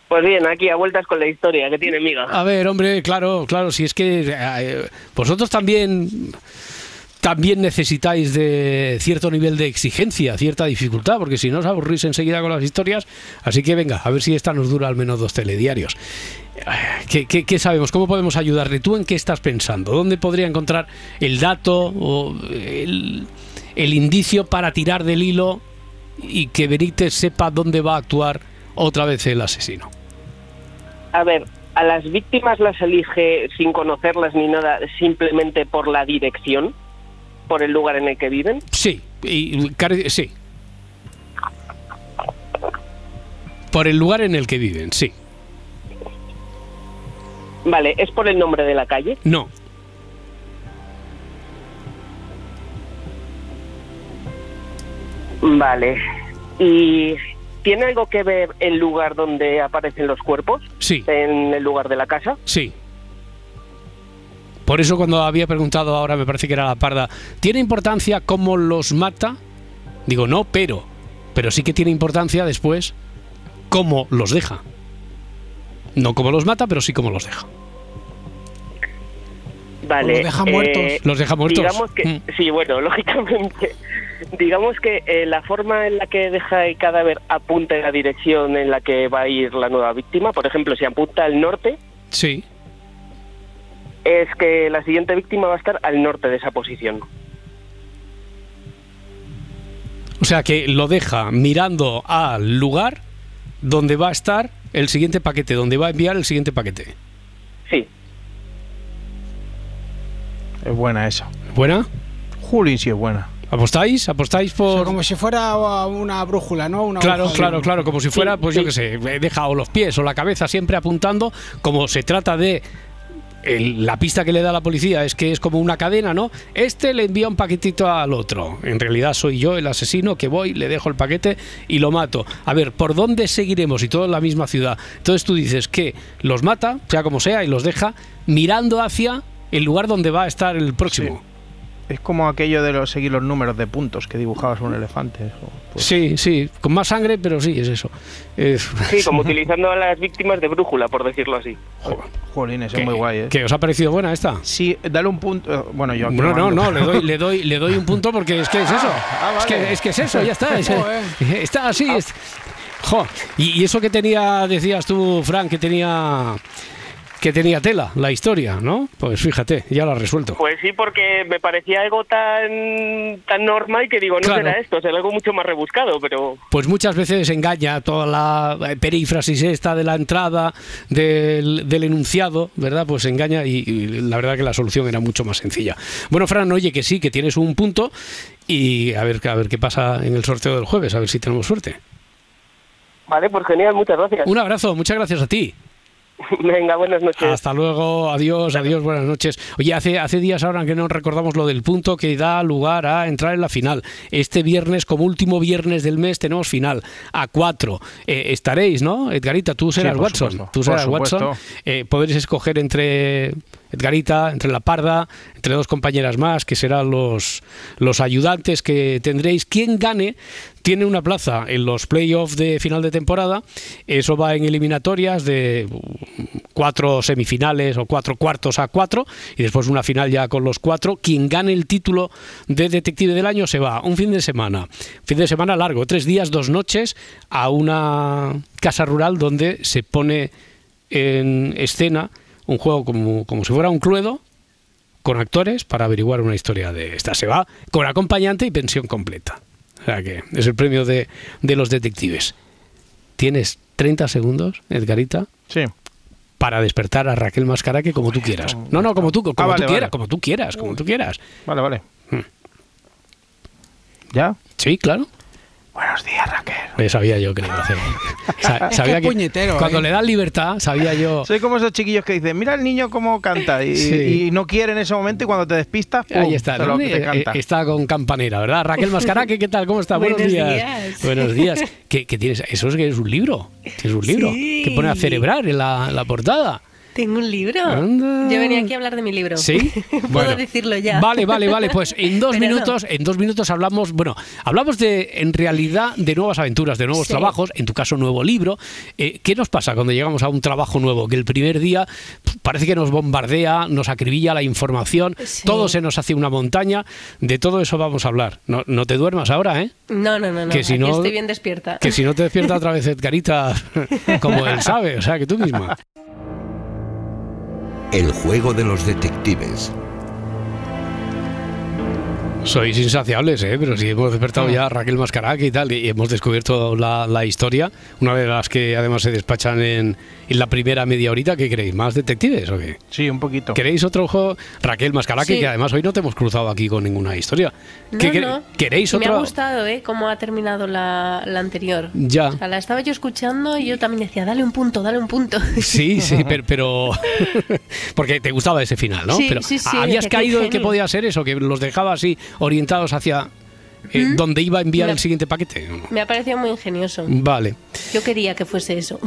Speaker 7: Pues bien, aquí a vueltas con la historia que tiene miga.
Speaker 1: A ver, hombre, claro, claro, si es que eh, vosotros también también necesitáis de cierto nivel de exigencia, cierta dificultad, porque si no os aburrís enseguida con las historias. Así que venga, a ver si esta nos dura al menos dos telediarios. ¿Qué, qué, qué sabemos? ¿Cómo podemos ayudarle? ¿Tú en qué estás pensando? ¿Dónde podría encontrar el dato o el, el indicio para tirar del hilo y que Benítez sepa dónde va a actuar otra vez el asesino?
Speaker 7: A ver, a las víctimas las elige sin conocerlas ni nada, simplemente por la dirección, por el lugar en el que viven.
Speaker 1: Sí, y, sí. Por el lugar en el que viven, sí.
Speaker 7: Vale, ¿es por el nombre de la calle?
Speaker 1: No,
Speaker 7: Vale. ¿Y tiene algo que ver el lugar donde aparecen los cuerpos?
Speaker 1: sí,
Speaker 7: ¿En el lugar de la casa?
Speaker 1: sí. Por eso cuando había preguntado ahora, me parece que era la parda, ¿tiene importancia cómo los mata? Digo, no, pero. Pero sí que tiene importancia después cómo los deja. No cómo los mata, pero sí cómo los deja.
Speaker 7: Vale.
Speaker 3: Los deja muertos.
Speaker 1: Los deja muertos.
Speaker 7: Digamos que,
Speaker 1: Mm.
Speaker 7: sí, bueno, (laughs) lógicamente. Digamos que eh, la forma en la que deja el cadáver apunta en la dirección en la que va a ir la nueva víctima, por ejemplo, si apunta al norte,
Speaker 1: Sí,
Speaker 7: es que la siguiente víctima va a estar al norte de esa posición.
Speaker 1: O sea que lo deja mirando al lugar donde va a estar el siguiente paquete, donde va a enviar el siguiente paquete.
Speaker 7: Sí.
Speaker 2: Es buena esa.
Speaker 1: ¿Buena?
Speaker 2: Juli sí es buena.
Speaker 1: ¿Apostáis? ¿Apostáis
Speaker 3: O
Speaker 1: por...?
Speaker 3: sea, como si fuera una brújula, ¿no? Una
Speaker 1: Claro,
Speaker 3: brújula.
Speaker 1: claro, claro, como si fuera,
Speaker 7: Sí,
Speaker 1: pues yo qué sé, he dejado los pies o la cabeza siempre apuntando, como se trata de el- la pista que le da la policía es que es como una cadena, ¿no? Este le envía un paquetito al otro. En realidad soy yo el asesino que voy, le dejo el paquete y lo mato. A ver, ¿por dónde seguiremos? Y todo en la misma ciudad. Entonces tú dices que los mata, sea como sea, y los deja mirando hacia el lugar donde va a estar el próximo.
Speaker 2: Es como aquello de los, seguir los números de puntos que dibujabas un elefante. eso, pues.
Speaker 1: Sí, sí, con más sangre, pero sí, es eso. Es-
Speaker 7: Sí, como (laughs) utilizando a las víctimas de brújula, por decirlo así.
Speaker 2: Jolines, es
Speaker 1: ¿Qué-
Speaker 2: muy guay, ¿eh?
Speaker 1: ¿Qué os ha parecido buena esta?
Speaker 2: Sí, dale un punto. eh, Bueno, yo
Speaker 1: No, no, no, le doy, le doy, le doy un punto porque es que es (laughs) eso.
Speaker 2: ah,
Speaker 1: es, que, es que es eso, ya está. (laughs) es- está así. es- Jo, y, y eso que tenía, decías tú, Frank, que tenía que tenía tela, la historia, ¿no? Pues fíjate, ya la has resuelto.
Speaker 7: Pues sí, porque me parecía algo tan tan normal que digo, no
Speaker 1: Claro.
Speaker 7: será esto, será algo mucho más rebuscado, pero
Speaker 1: Pues muchas veces engaña toda la eh, perífrasis esta de la entrada del, del enunciado, ¿verdad? Pues engaña y, y la verdad que la solución era mucho más sencilla. Bueno, Fran, oye que sí, que tienes un punto y a ver, a ver qué pasa en el sorteo del jueves, a ver si tenemos suerte.
Speaker 7: vale, pues genial, muchas gracias.
Speaker 1: Un abrazo, muchas gracias a ti. (laughs)
Speaker 7: Venga, buenas noches.
Speaker 1: Hasta luego, adiós, adiós, buenas noches. Oye, hace, hace días ahora que no recordamos lo del punto que da lugar a entrar en la final. Este viernes, como último viernes del mes, tenemos final a cuatro. Eh, estaréis, ¿no? Edgarita, tú serás
Speaker 2: por
Speaker 1: Watson.
Speaker 2: supuesto,
Speaker 1: Tú serás. Watson. Eh, podréis escoger entre Edgarita, entre la Parda, entre dos compañeras más, que serán los, los ayudantes que tendréis. Quien gane tiene una plaza en los playoffs de final de temporada. Eso va en eliminatorias de cuatro semifinales o cuatro cuartos a cuatro y después una final ya con los cuatro. Quien gane el título de detective del año se va un fin de semana, fin de semana largo, tres días, dos noches a una casa rural donde se pone en escena un juego como, como si fuera un cluedo con actores para averiguar una historia de esta. Se va con acompañante y pensión completa. O sea que es el premio de, de los detectives. Tienes 30 segundos, Edgarita,
Speaker 2: Sí.
Speaker 1: para despertar a Raquel Mascaraque como tú quieras. No, no, como tú, como
Speaker 2: Ah, vale,
Speaker 1: tú quieras,
Speaker 2: vale.
Speaker 1: como tú quieras, como tú quieras.
Speaker 2: Vale, vale.
Speaker 1: Hmm.
Speaker 2: ¿Ya?
Speaker 1: Sí, claro.
Speaker 2: Buenos días, Raquel.
Speaker 1: Sabía yo que lo iba a hacer. (laughs) Sa-
Speaker 3: Es
Speaker 1: sabía
Speaker 3: que puñetero,
Speaker 1: cuando
Speaker 3: ¿eh?
Speaker 1: le dan libertad, sabía yo.
Speaker 2: Soy como esos chiquillos que dicen, mira el niño cómo canta y,
Speaker 1: Sí.
Speaker 2: y no quiere en ese momento y cuando te despistas, ¡pum!
Speaker 1: Ahí está,
Speaker 2: lo- te
Speaker 1: Eh,
Speaker 2: canta.
Speaker 1: está con campanera, ¿verdad? Raquel Mascaraque, ¿qué tal? ¿Cómo está?
Speaker 8: Buenos
Speaker 1: días.
Speaker 8: días.
Speaker 1: Buenos días. (laughs) ¿Qué, qué tienes? Eso es que es un libro. Es un libro.
Speaker 8: Sí.
Speaker 1: Que pone a celebrar en la, la portada.
Speaker 8: Tengo un libro.
Speaker 1: Anda.
Speaker 8: Yo venía aquí a hablar de mi libro.
Speaker 1: ¿Sí? (laughs)
Speaker 8: Puedo
Speaker 1: Bueno.
Speaker 8: decirlo ya.
Speaker 1: Vale, vale, vale. Pues (laughs) en dos
Speaker 8: Pero no.
Speaker 1: minutos, en dos minutos hablamos, bueno, hablamos de, en realidad, de nuevas aventuras, de nuevos
Speaker 8: Sí.
Speaker 1: trabajos, en tu caso, nuevo libro. Eh, ¿Qué nos pasa cuando llegamos a un trabajo nuevo? Que el primer día parece que nos bombardea, nos acribilla la información,
Speaker 8: Sí.
Speaker 1: todo se nos hace una montaña. De todo eso vamos a hablar. No, no te duermas ahora, ¿eh?
Speaker 8: No, no, no, no.
Speaker 1: Que si no-
Speaker 8: estoy bien despierta.
Speaker 1: Que si no te despierta otra vez Edgarita, (laughs) como él sabe, o sea, que tú misma.
Speaker 9: El juego de los detectives.
Speaker 1: Sois insaciables, ¿eh? pero si hemos despertado ya a Raquel Mascaraque y tal, y hemos descubierto la, la historia, una de las que además se despachan en, en la primera media horita, ¿qué queréis? ¿Más detectives o qué?
Speaker 2: Sí, un poquito.
Speaker 1: ¿Queréis otro juego? Raquel Mascaraque,
Speaker 8: Sí.
Speaker 1: que además hoy no te hemos cruzado aquí con ninguna historia.
Speaker 8: No,
Speaker 1: ¿Qué quere-
Speaker 8: no.
Speaker 1: ¿Queréis
Speaker 8: Me ha
Speaker 1: otro?
Speaker 8: gustado, ¿eh? Cómo ha terminado la, la anterior.
Speaker 1: Ya.
Speaker 8: O sea, la estaba yo escuchando y yo también decía, dale un punto, dale un punto. (laughs)
Speaker 1: Sí, sí, (laughs) pero, pero- (laughs) porque te gustaba ese final, ¿no?
Speaker 8: Sí,
Speaker 1: pero
Speaker 8: sí, sí,
Speaker 1: habías caído en que podía ser eso, que los dejaba así orientados hacia eh, donde iba a enviar
Speaker 8: Me-
Speaker 1: el siguiente paquete.
Speaker 8: Me ha parecido muy ingenioso.
Speaker 1: Vale.
Speaker 8: Yo quería que fuese eso.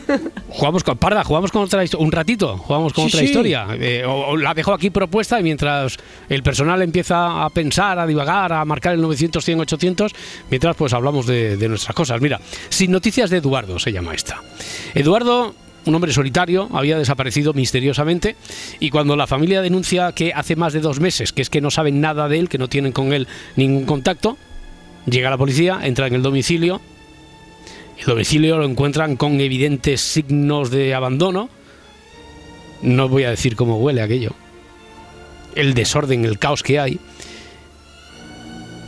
Speaker 8: (laughs)
Speaker 1: Jugamos con Parda, jugamos con otra historia. Un ratito, jugamos con
Speaker 3: Sí,
Speaker 1: otra
Speaker 3: sí.
Speaker 1: historia. Eh, o, o la dejo aquí propuesta y mientras el personal empieza a pensar, a divagar, a marcar el 900, 100, 800, mientras pues hablamos de, de nuestras cosas. Mira, Sin Noticias de Eduardo se llama esta. Eduardo. Un hombre solitario había desaparecido misteriosamente y cuando la familia denuncia que hace más de dos meses, que es que no saben nada de él, que no tienen con él ningún contacto, llega la policía, entra en el domicilio el domicilio lo encuentran con evidentes signos de abandono. No voy a decir cómo huele aquello. El desorden, el caos que hay.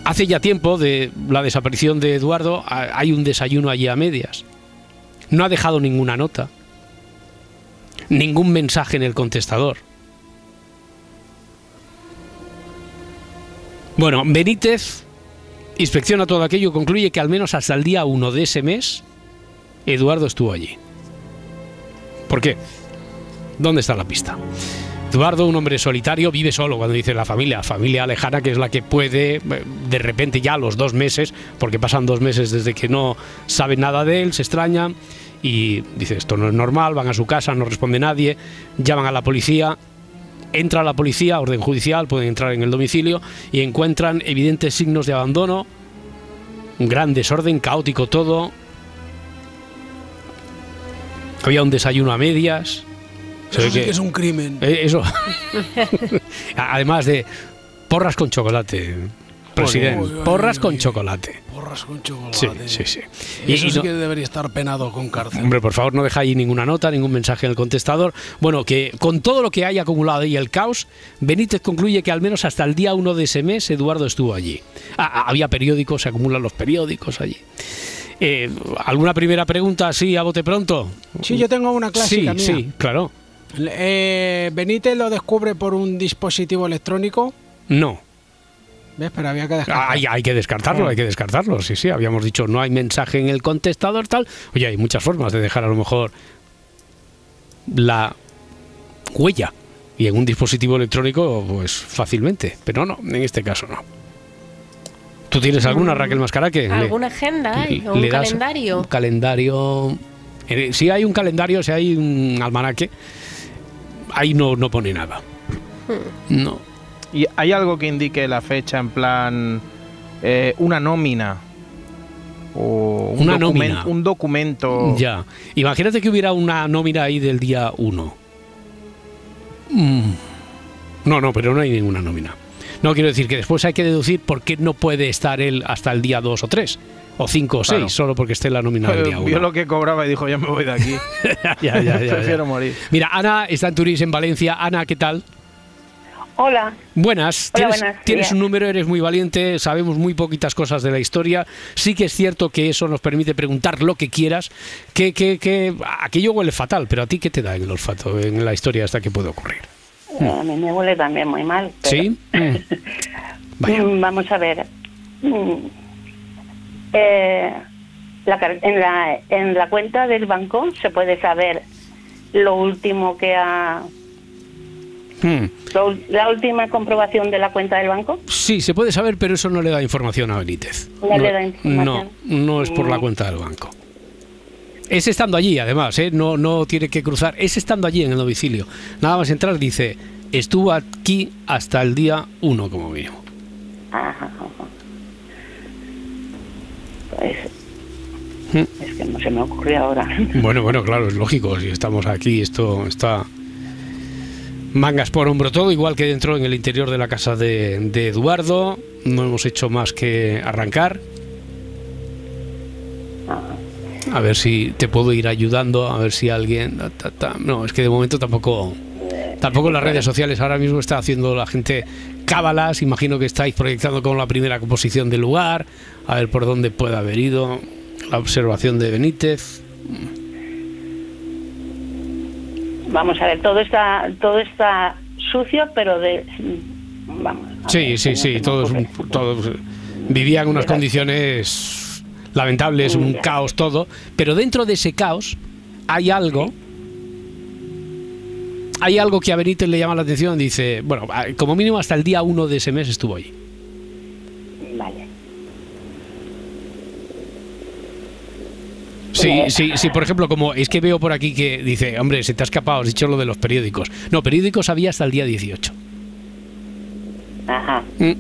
Speaker 1: Hace ya tiempo de la desaparición de Eduardo, hay un desayuno allí a medias. No ha dejado ninguna nota. Ningún mensaje en el contestador. Bueno, Benítez inspecciona todo aquello y concluye que al menos hasta el día 1 de ese mes, Eduardo estuvo allí. ¿Por qué? ¿Dónde está la pista? Eduardo, un hombre solitario, vive solo cuando dice la familia, familia lejana, que es la que puede, eh, de repente ya a los dos meses, porque pasan dos meses desde que no sabe nada de él, se extraña y dice esto no es normal, van a su casa, no responde nadie, llaman a la policía, entra la policía, orden judicial, pueden entrar en el domicilio y encuentran evidentes signos de abandono, un gran desorden, caótico todo. Había un desayuno a medias.
Speaker 3: Eso sí
Speaker 1: que-
Speaker 3: que es un crimen.
Speaker 1: eh, eso. (laughs) Además de porras con chocolate, presidente. Porras con chocolate.
Speaker 3: Porras con chocolate.
Speaker 1: Sí, sí, sí.
Speaker 3: Y eso
Speaker 1: Y-
Speaker 3: sí
Speaker 1: no-
Speaker 3: que debería estar penado con cárcel.
Speaker 1: Hombre, por favor, no deja ahí ninguna nota, ningún mensaje en el contestador. Bueno, que con todo lo que hay acumulado y el caos, Benítez concluye que al menos hasta el día 1 de ese mes Eduardo estuvo allí. Ah, ah, había periódicos, se acumulan los periódicos allí. Eh, ¿Alguna primera pregunta así a bote pronto?
Speaker 3: Sí, yo tengo una clásica
Speaker 1: Sí,
Speaker 3: mía.
Speaker 1: sí, claro.
Speaker 3: Eh, Benítez lo descubre por un dispositivo electrónico.
Speaker 1: No.
Speaker 3: ¿Ves? Pero había que descartar.
Speaker 1: Hay, hay que descartarlo, hay que descartarlo. Sí, sí, habíamos dicho no hay mensaje en el contestador, tal. Oye, hay muchas formas de dejar a lo mejor la huella. Y en un dispositivo electrónico, pues fácilmente. Pero no, en este caso no. ¿Tú tienes alguna, Raquel Mascaraque? Le-
Speaker 8: ¿Alguna agenda un
Speaker 1: le
Speaker 8: calendario?
Speaker 1: Un calendario. Eh, Si hay un calendario, si hay un almanaque, ahí no, no pone nada.
Speaker 8: Hmm.
Speaker 1: No.
Speaker 2: ¿Y hay algo que indique la fecha en plan eh, una nómina? O un,
Speaker 1: Una nómina.
Speaker 2: un documento.
Speaker 1: Ya. Imagínate que hubiera una nómina ahí del día 1. No, no, pero no hay ninguna nómina. No quiero decir que después hay que deducir por qué no puede estar él hasta el día 2 o 3, o 5 o 6,
Speaker 2: Claro.
Speaker 1: solo porque esté la nómina del día 1.
Speaker 2: Vio lo que cobraba y dijo, ya me voy de aquí. (laughs)
Speaker 1: ya, ya, ya, ya.
Speaker 2: Prefiero morir.
Speaker 1: Mira, Ana está en Turís, en Valencia. Ana, ¿qué tal?
Speaker 10: Hola.
Speaker 1: Buenas,
Speaker 10: Hola,
Speaker 1: tienes,
Speaker 10: buenas
Speaker 1: tienes
Speaker 10: días.
Speaker 1: un número, eres muy valiente, sabemos muy poquitas cosas de la historia. Sí que es cierto que eso nos permite preguntar lo que quieras. Que, que, que aquello huele fatal, pero a ti qué te da el olfato, en la historia hasta que puede ocurrir.
Speaker 10: A mí me huele también muy mal. pero-
Speaker 1: ¿Sí? (laughs) Mm.
Speaker 10: Vamos a ver. Mm, eh, la en, la, en la cuenta del banco se puede saber lo último que ha...
Speaker 1: Hmm.
Speaker 10: la última comprobación de la cuenta del banco.
Speaker 1: Sí, se puede saber, pero eso no le da información a Benítez.
Speaker 10: No le da información.
Speaker 1: No, no es por la
Speaker 10: Mm.
Speaker 1: cuenta del banco. Es estando allí, además, ¿eh? no, no tiene que cruzar. Es estando allí en el domicilio. Nada más entrar, dice, estuvo aquí hasta el día 1 como mínimo.
Speaker 10: Ajá, ajá. Pues,
Speaker 1: Mm.
Speaker 10: es que no se me ocurre ahora.
Speaker 1: Bueno, bueno, claro, es lógico. Si estamos aquí, esto está mangas por hombro todo, igual que dentro en el interior de la casa de, Eduardo. No hemos hecho más que arrancar. A ver si te puedo ir ayudando, a ver si alguien... No, es que de momento tampoco... Tampoco las redes sociales ahora mismo está haciendo la gente cábalas. Imagino que estáis proyectando con la primera composición del lugar, a ver por dónde puede haber ido. La observación de Benítez.
Speaker 10: Vamos a ver, todo está, todo está sucio, pero de... Vamos.
Speaker 1: Sí,
Speaker 10: ver,
Speaker 1: sí, sí, todos, todos vivían unas condiciones lamentables, un caos todo, pero dentro de ese caos hay algo, hay algo que a Benítez le llama la atención, dice, bueno, como mínimo hasta el día 1 de ese mes estuvo allí.
Speaker 10: Vale.
Speaker 1: Sí, sí, sí, por ejemplo, como es que veo por aquí que dice, hombre, se te ha escapado, has dicho lo de los periódicos. No, periódicos había hasta el día 18.
Speaker 10: Ajá.
Speaker 1: Mm.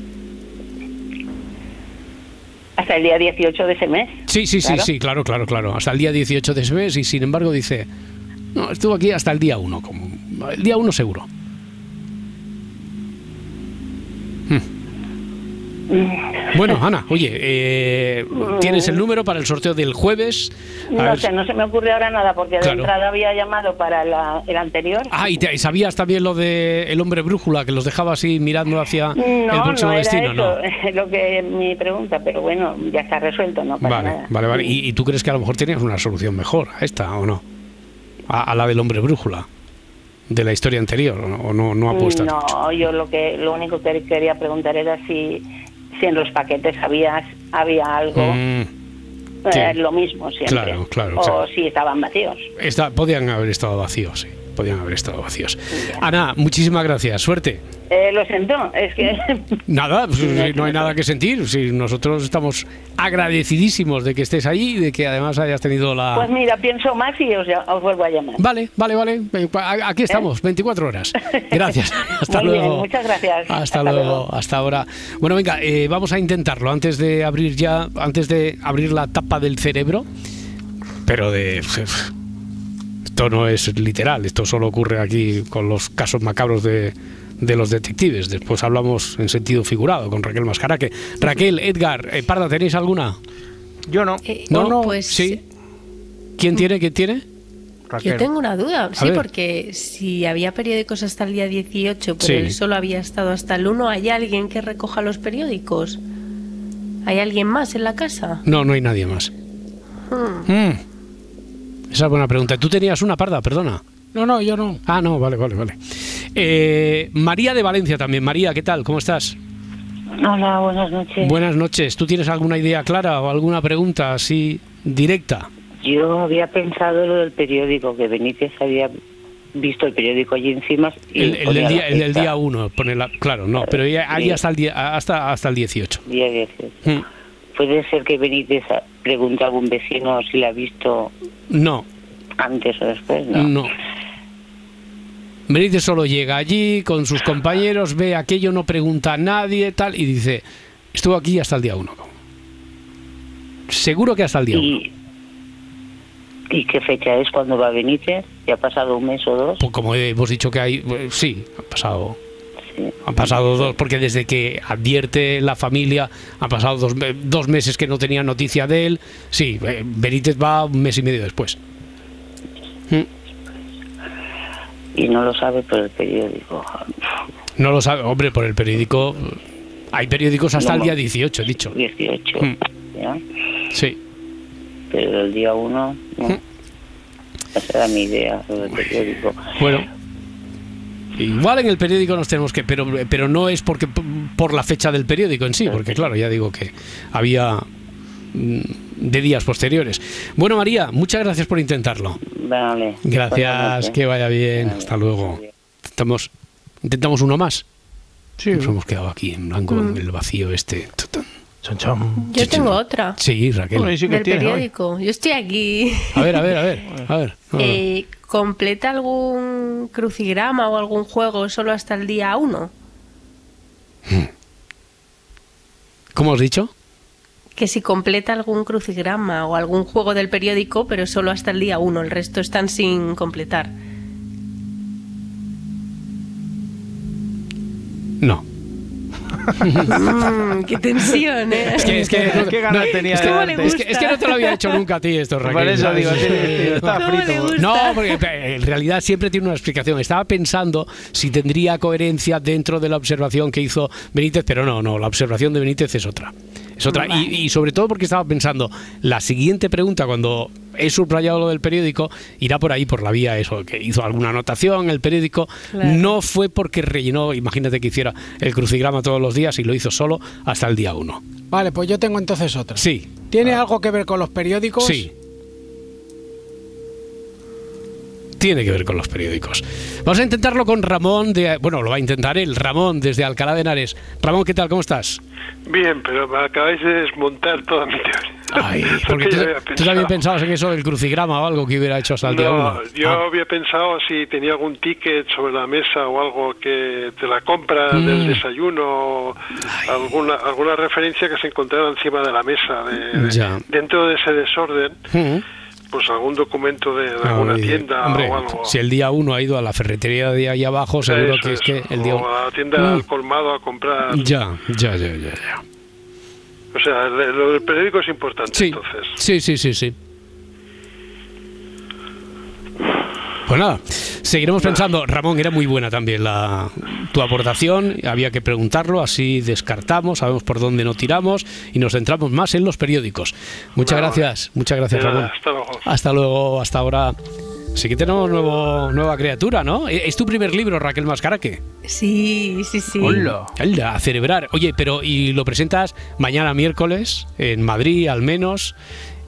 Speaker 10: Hasta el día 18 de ese mes.
Speaker 1: Sí, sí, sí,
Speaker 10: Claro.
Speaker 1: sí, claro, claro, claro. Hasta el día 18 de ese mes y sin embargo dice, no, estuvo aquí hasta el día 1, como el día 1 seguro. Bueno, Ana, oye, eh, tienes el número para el sorteo del jueves. A
Speaker 10: No
Speaker 1: ver
Speaker 10: sé, no se me ocurre ahora nada, porque
Speaker 1: Claro.
Speaker 10: de entrada había llamado para la- el anterior.
Speaker 1: Ah, y, te- y sabías también lo de el hombre brújula que los dejaba así mirando hacia el próximo
Speaker 10: no
Speaker 1: destino, ¿no?
Speaker 10: eso (laughs) lo que es mi pregunta, pero bueno, ya está resuelto, no
Speaker 1: Vale,
Speaker 10: nada.
Speaker 1: vale, vale. ¿Y, y tú crees que a lo mejor tenías una solución mejor a esta o no? A, a la del hombre brújula de la historia anterior o no, o no, no apuestas.
Speaker 10: No, yo lo que lo único que quería preguntar era si, si en los paquetes había, había algo,
Speaker 1: Mm,
Speaker 10: eh, lo mismo siempre.
Speaker 1: Claro, claro,
Speaker 10: O si estaban vacíos.
Speaker 1: Está- podían haber estado vacíos, sí. Podían haber estado vacíos. Ana, muchísimas gracias. Suerte.
Speaker 10: Eh, lo siento, es que (laughs)
Speaker 1: Nada, pues, no hay nada que sentir. Si nosotros estamos agradecidísimos de que estés ahí y de que además hayas tenido la.
Speaker 10: Pues mira, pienso más y os, os vuelvo a llamar.
Speaker 1: Vale, vale, vale. Eh, a- Aquí estamos, 24 horas. Gracias. (laughs) Hasta
Speaker 10: Muy
Speaker 1: luego.
Speaker 10: bien, muchas gracias.
Speaker 1: Hasta, luego, hasta ahora. Bueno, venga, eh, vamos a intentarlo antes de abrir ya, antes de abrir la tapa del cerebro. Pero de. Esto no es literal, esto solo ocurre aquí con los casos macabros de, de los detectives. Después hablamos en sentido figurado con Raquel Mascaraque. Raquel, Edgar, eh, Parda, ¿tenéis alguna?
Speaker 2: Yo no.
Speaker 1: ¿No?
Speaker 8: Pues
Speaker 1: Sí. ¿Quién tiene? ¿Quién tiene?
Speaker 8: Yo tengo una duda, sí,
Speaker 1: ver.
Speaker 8: porque si había periódicos hasta el día 18, pero
Speaker 1: Sí.
Speaker 8: él solo había estado hasta el 1, ¿hay alguien que recoja los periódicos? ¿Hay alguien más en la casa?
Speaker 1: No, no hay nadie más.
Speaker 8: Hmm.
Speaker 1: Mm. Esa es buena pregunta. ¿Tú tenías una parda? Perdona.
Speaker 3: No, no, yo no.
Speaker 1: Ah, no, vale, vale, vale. Eh, María de Valencia también. María, ¿qué tal? ¿Cómo estás?
Speaker 11: Hola, buenas noches.
Speaker 1: Buenas noches. ¿Tú tienes alguna idea clara o alguna pregunta así directa?
Speaker 11: Yo había pensado lo del periódico, que Benítez había visto el periódico allí encima. Y
Speaker 1: El, el del día, el del
Speaker 11: fecha,
Speaker 1: día 1, pone la- claro, no, pero ya- ahí hasta el, día, hasta, hasta el 18.
Speaker 11: día 18.
Speaker 1: Mm.
Speaker 11: Puede ser que Benítez pregunte a algún vecino si la ha visto
Speaker 1: No,
Speaker 11: antes o después, ¿no?
Speaker 1: no. Benítez solo llega allí con sus compañeros, ve aquello, no pregunta a nadie, tal, y dice, estuvo aquí hasta el día 1. Seguro que hasta el día 1.
Speaker 11: ¿Y, ¿Y qué fecha es cuando va Benítez? ¿Ya ha pasado un mes o dos?
Speaker 1: Pues como hemos dicho que hay, eh, sí, han pasado, han pasado dos, porque desde que advierte la familia, han pasado dos, dos meses que no tenía noticia de él. Sí, eh, Benítez va un mes y medio después.
Speaker 11: Y no lo sabe por el periódico.
Speaker 1: No lo sabe, hombre, por el periódico. Hay periódicos hasta
Speaker 11: No,
Speaker 1: el día 18, he dicho.
Speaker 11: 18,
Speaker 1: Mm.
Speaker 11: ¿ya?
Speaker 1: Sí.
Speaker 11: Pero el día 1, no.
Speaker 1: Mm.
Speaker 11: Esa era mi idea sobre el periódico.
Speaker 1: Bueno. Igual en el periódico nos tenemos que, pero, pero no es porque por la fecha del periódico en sí, porque claro, ya digo que había mm, de días posteriores. Bueno, María, muchas gracias por intentarlo.
Speaker 11: Vale.
Speaker 1: Gracias, que vaya bien. Hasta luego. Intentamos, intentamos uno más.
Speaker 2: Sí.
Speaker 1: Nos hemos quedado aquí en blanco,
Speaker 8: Mm.
Speaker 1: en el vacío este.
Speaker 8: Yo tengo otra.
Speaker 1: Sí, Raquel.
Speaker 8: del periódico. Yo estoy aquí.
Speaker 1: A ver, a ver, a ver. A ver. a (laughs) ver.
Speaker 8: Eh, ¿Completa algún crucigrama o algún juego solo hasta el día 1?
Speaker 1: ¿Cómo has dicho?
Speaker 8: Que si completa algún crucigrama o algún juego del periódico, pero solo hasta el día 1, el resto están sin completar.
Speaker 1: No.
Speaker 8: Mm, ¡Qué tensión, eh!
Speaker 1: Es que, es que, no,
Speaker 2: Qué ganas
Speaker 1: no,
Speaker 2: tenía
Speaker 1: es que-
Speaker 2: de
Speaker 8: ¿Cómo le
Speaker 1: es que- es que no te lo había hecho nunca a ti esto, (laughs) Raquel.
Speaker 2: Por eso digo, (laughs) sí, sí, estaba
Speaker 8: ¿Cómo le
Speaker 2: frito.
Speaker 1: No, porque en realidad siempre tiene una explicación. Estaba pensando si tendría coherencia dentro de la observación que hizo Benítez, pero no, no, la observación de Benítez es otra. Es otra. Y, y sobre todo porque estaba pensando, la siguiente pregunta, cuando he subrayado lo del periódico, irá por ahí, por la vía eso, que hizo alguna anotación en el periódico.
Speaker 8: Claro.
Speaker 1: No fue porque rellenó, imagínate que hiciera el crucigrama todos los días y lo hizo solo hasta el día uno.
Speaker 3: Vale, pues yo tengo entonces otra.
Speaker 1: Sí.
Speaker 3: ¿Tiene algo que ver con los periódicos?
Speaker 1: Sí. Tiene que ver con los periódicos. Vamos a intentarlo con Ramón de. Bueno, lo va a intentar él, Ramón, desde Alcalá de Henares. Ramón, ¿qué tal? ¿Cómo estás?
Speaker 12: Bien, pero me acabáis de desmontar toda mi teoría.
Speaker 1: Ay, (laughs) porque
Speaker 12: que
Speaker 1: tú, tú también pensabas en eso del crucigrama o algo que hubiera hecho hasta el día
Speaker 12: No, yo
Speaker 1: Ah,
Speaker 12: había pensado si tenía algún ticket sobre la mesa o algo que de la compra
Speaker 1: Mm.
Speaker 12: del desayuno, alguna alguna referencia que se encontrara encima de la mesa de, de- dentro de ese desorden,
Speaker 1: mm.
Speaker 12: Pues algún documento de, de alguna
Speaker 1: Ay,
Speaker 12: tienda
Speaker 1: hombre,
Speaker 12: o algo.
Speaker 1: si el día uno ha ido a la ferretería de ahí abajo, seguro
Speaker 12: Eso,
Speaker 1: que es que el día
Speaker 12: o a la tienda
Speaker 1: Mm.
Speaker 12: al colmado a comprar.
Speaker 1: Ya, ya, ya, ya. ya.
Speaker 12: O sea, lo del periódico es importante
Speaker 1: Sí.
Speaker 12: entonces.
Speaker 1: Sí, sí, sí, sí. Pues nada, seguiremos pensando. Ramón, era muy buena también la, tu aportación. Había que preguntarlo, así descartamos, sabemos por dónde no tiramos y nos centramos más en los periódicos. Muchas gracias, muchas gracias,
Speaker 12: nada,
Speaker 1: Ramón.
Speaker 12: hasta luego.
Speaker 1: Hasta luego, hasta ahora. Sí que tenemos nuevo, nueva criatura, ¿no? ¿E- ¿Es tu primer libro, Raquel Mascaraque?
Speaker 8: Sí, sí, sí.
Speaker 1: Hola. A celebrar. Oye, pero ¿y lo presentas mañana miércoles en Madrid al menos?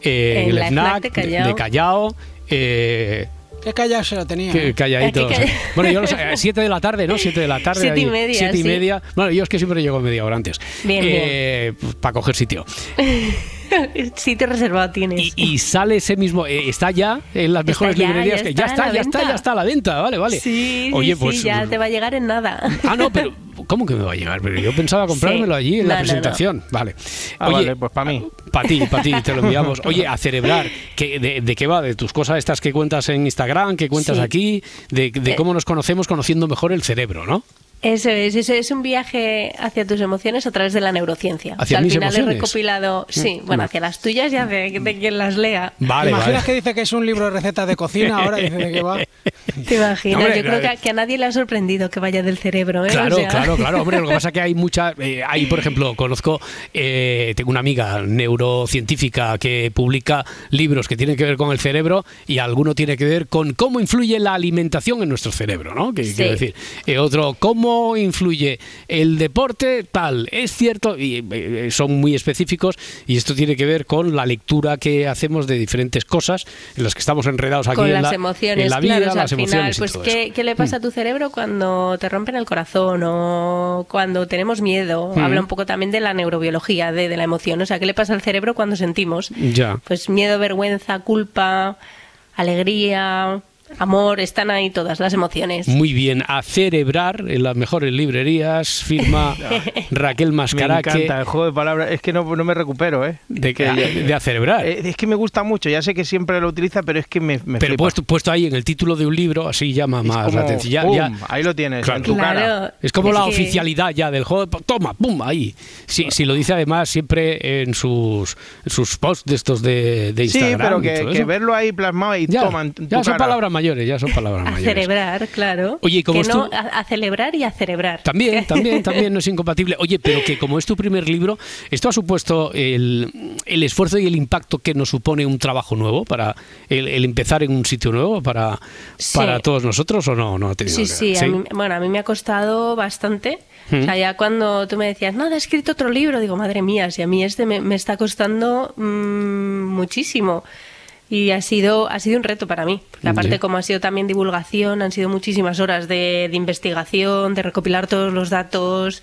Speaker 1: eh,
Speaker 8: En
Speaker 1: el
Speaker 8: la
Speaker 1: FNAC
Speaker 8: FNAC de Callao.
Speaker 1: de Callao. eh,
Speaker 3: Qué callado se lo tenía.
Speaker 1: que- calladito.
Speaker 8: Qué calla- (laughs)
Speaker 1: Bueno, yo lo sé, a (laughs) siete de la tarde, ¿no? Siete de la tarde.
Speaker 8: Siete y
Speaker 1: ahí.
Speaker 8: media,
Speaker 1: Siete y
Speaker 8: sí.
Speaker 1: media. Bueno, yo es que siempre llego media hora antes.
Speaker 8: Bien,
Speaker 1: Para coger sitio. (laughs)
Speaker 8: Sitio reservado tienes.
Speaker 1: Y sale ese mismo, eh, está ya en las
Speaker 8: Está
Speaker 1: mejores
Speaker 8: ya,
Speaker 1: librerías.
Speaker 8: ya
Speaker 1: que ya
Speaker 8: está
Speaker 1: está, ya está, ya está a la venta. Vale, vale.
Speaker 8: Sí,
Speaker 1: Oye,
Speaker 8: sí,
Speaker 1: pues.
Speaker 8: sí, ya te va a llegar en nada.
Speaker 1: Ah, no, pero ¿cómo que me va a llegar? Pero yo pensaba comprármelo
Speaker 8: Sí.
Speaker 1: allí en
Speaker 8: No,
Speaker 1: la
Speaker 8: no, no.
Speaker 1: presentación. Vale.
Speaker 2: Ah, vale, pues para mí.
Speaker 1: Para ti, para ti, te lo (laughs) enviamos. Oye, a celebrar. ¿qué- de, de qué va? De tus cosas estas que cuentas en Instagram, que cuentas
Speaker 8: Sí.
Speaker 1: aquí, de, de
Speaker 8: Eh.
Speaker 1: cómo nos conocemos conociendo mejor el cerebro, ¿no?
Speaker 8: Eso es, eso es un viaje hacia tus emociones a través de la neurociencia.
Speaker 1: ¿Hacia
Speaker 8: O sea, al
Speaker 1: mis
Speaker 8: final
Speaker 1: emociones?
Speaker 8: he recopilado, sí,
Speaker 1: Mm,
Speaker 8: bueno,
Speaker 1: mm.
Speaker 8: hacia las tuyas y hacia de quien las lea.
Speaker 1: Vale,
Speaker 3: ¿Te imaginas
Speaker 1: vale.
Speaker 3: que dice que es un libro de recetas de cocina? Ahora dice de qué va.
Speaker 8: ¿Te imaginas?
Speaker 1: Hombre,
Speaker 8: Yo creo que, que a nadie le ha sorprendido que vaya del cerebro, ¿eh? O
Speaker 1: Claro,
Speaker 8: sea,
Speaker 1: claro, claro. Hombre, lo que pasa es que hay mucha. eh, hay, por ejemplo, conozco. eh, tengo una amiga neurocientífica que publica libros que tienen que ver con el cerebro y alguno tiene que ver con cómo influye la alimentación en nuestro cerebro, ¿no? Que
Speaker 8: Sí.
Speaker 1: quiero decir. Eh, otro, cómo influye el deporte, tal. Es cierto, y eh, son muy específicos y esto tiene que ver con la lectura que hacemos de diferentes cosas en las que estamos enredados aquí
Speaker 8: con
Speaker 1: en
Speaker 8: las
Speaker 1: la,
Speaker 8: emociones,
Speaker 1: en la vida,
Speaker 8: claro, o sea,
Speaker 1: las
Speaker 8: al final,
Speaker 1: emociones y
Speaker 8: pues ¿qué, le pasa a tu cerebro cuando te rompen el corazón o cuando tenemos miedo?
Speaker 1: Mm.
Speaker 8: Habla un poco también de la neurobiología, de, de la emoción, o sea, ¿qué le pasa al cerebro cuando sentimos?
Speaker 1: Ya.
Speaker 8: Pues miedo, vergüenza, culpa, alegría, amor, están ahí todas las emociones.
Speaker 1: Muy bien, a celebrar en las mejores librerías, firma (laughs) Raquel
Speaker 2: Me
Speaker 1: Mascaraque.
Speaker 2: encanta el juego de palabras. Es que no, no me recupero, ¿eh?
Speaker 1: De, que- de a celebrar.
Speaker 2: Eh, Es que me gusta mucho. Ya sé que siempre lo utiliza, pero es que me, me
Speaker 1: Pero puesto, puesto ahí en el título de un libro, así llama más
Speaker 2: como,
Speaker 1: la atención. Ya-
Speaker 2: ¡pum!
Speaker 1: ya-
Speaker 2: ahí lo tienes,
Speaker 1: Claro.
Speaker 2: en tu cara.
Speaker 1: Es como
Speaker 8: es
Speaker 1: la
Speaker 8: que-
Speaker 1: oficialidad ya del juego. Toma, pum, ahí. Si, si lo dice además siempre en sus, en sus posts de estos de, de
Speaker 2: Sí,
Speaker 1: Instagram.
Speaker 2: pero que, verlo ahí plasmado y
Speaker 1: Ya,
Speaker 2: toma en tu
Speaker 1: ya son
Speaker 2: cara.
Speaker 1: palabras mayores, ya son palabras (laughs)
Speaker 8: A
Speaker 1: mayores.
Speaker 8: celebrar, claro.
Speaker 1: Oye, ¿y cómo
Speaker 8: que
Speaker 1: es
Speaker 8: no,
Speaker 1: tu-
Speaker 8: a, a celebrar y a celebrar.
Speaker 1: También, (laughs) también, también no es incompatible. Oye, pero que como es tu primer libro, ¿esto ha supuesto el, el esfuerzo y el impacto que nos supone un trabajo nuevo para el, el empezar en un sitio nuevo para,
Speaker 8: Sí.
Speaker 1: para todos nosotros o no? no ha tenido
Speaker 8: Sí,
Speaker 1: que
Speaker 8: sí,
Speaker 1: ver?
Speaker 8: a mí- bueno, a mí me ha costado bastante.
Speaker 1: Mm.
Speaker 8: O sea, ya cuando tú me decías, nada, he escrito otro libro, digo, madre mía, si a mí este me, me está costando mm, muchísimo. Y ha sido, ha sido un reto para mí. Aparte,
Speaker 1: Ya.
Speaker 8: como ha sido también divulgación, han sido muchísimas horas de, de investigación, de recopilar todos los datos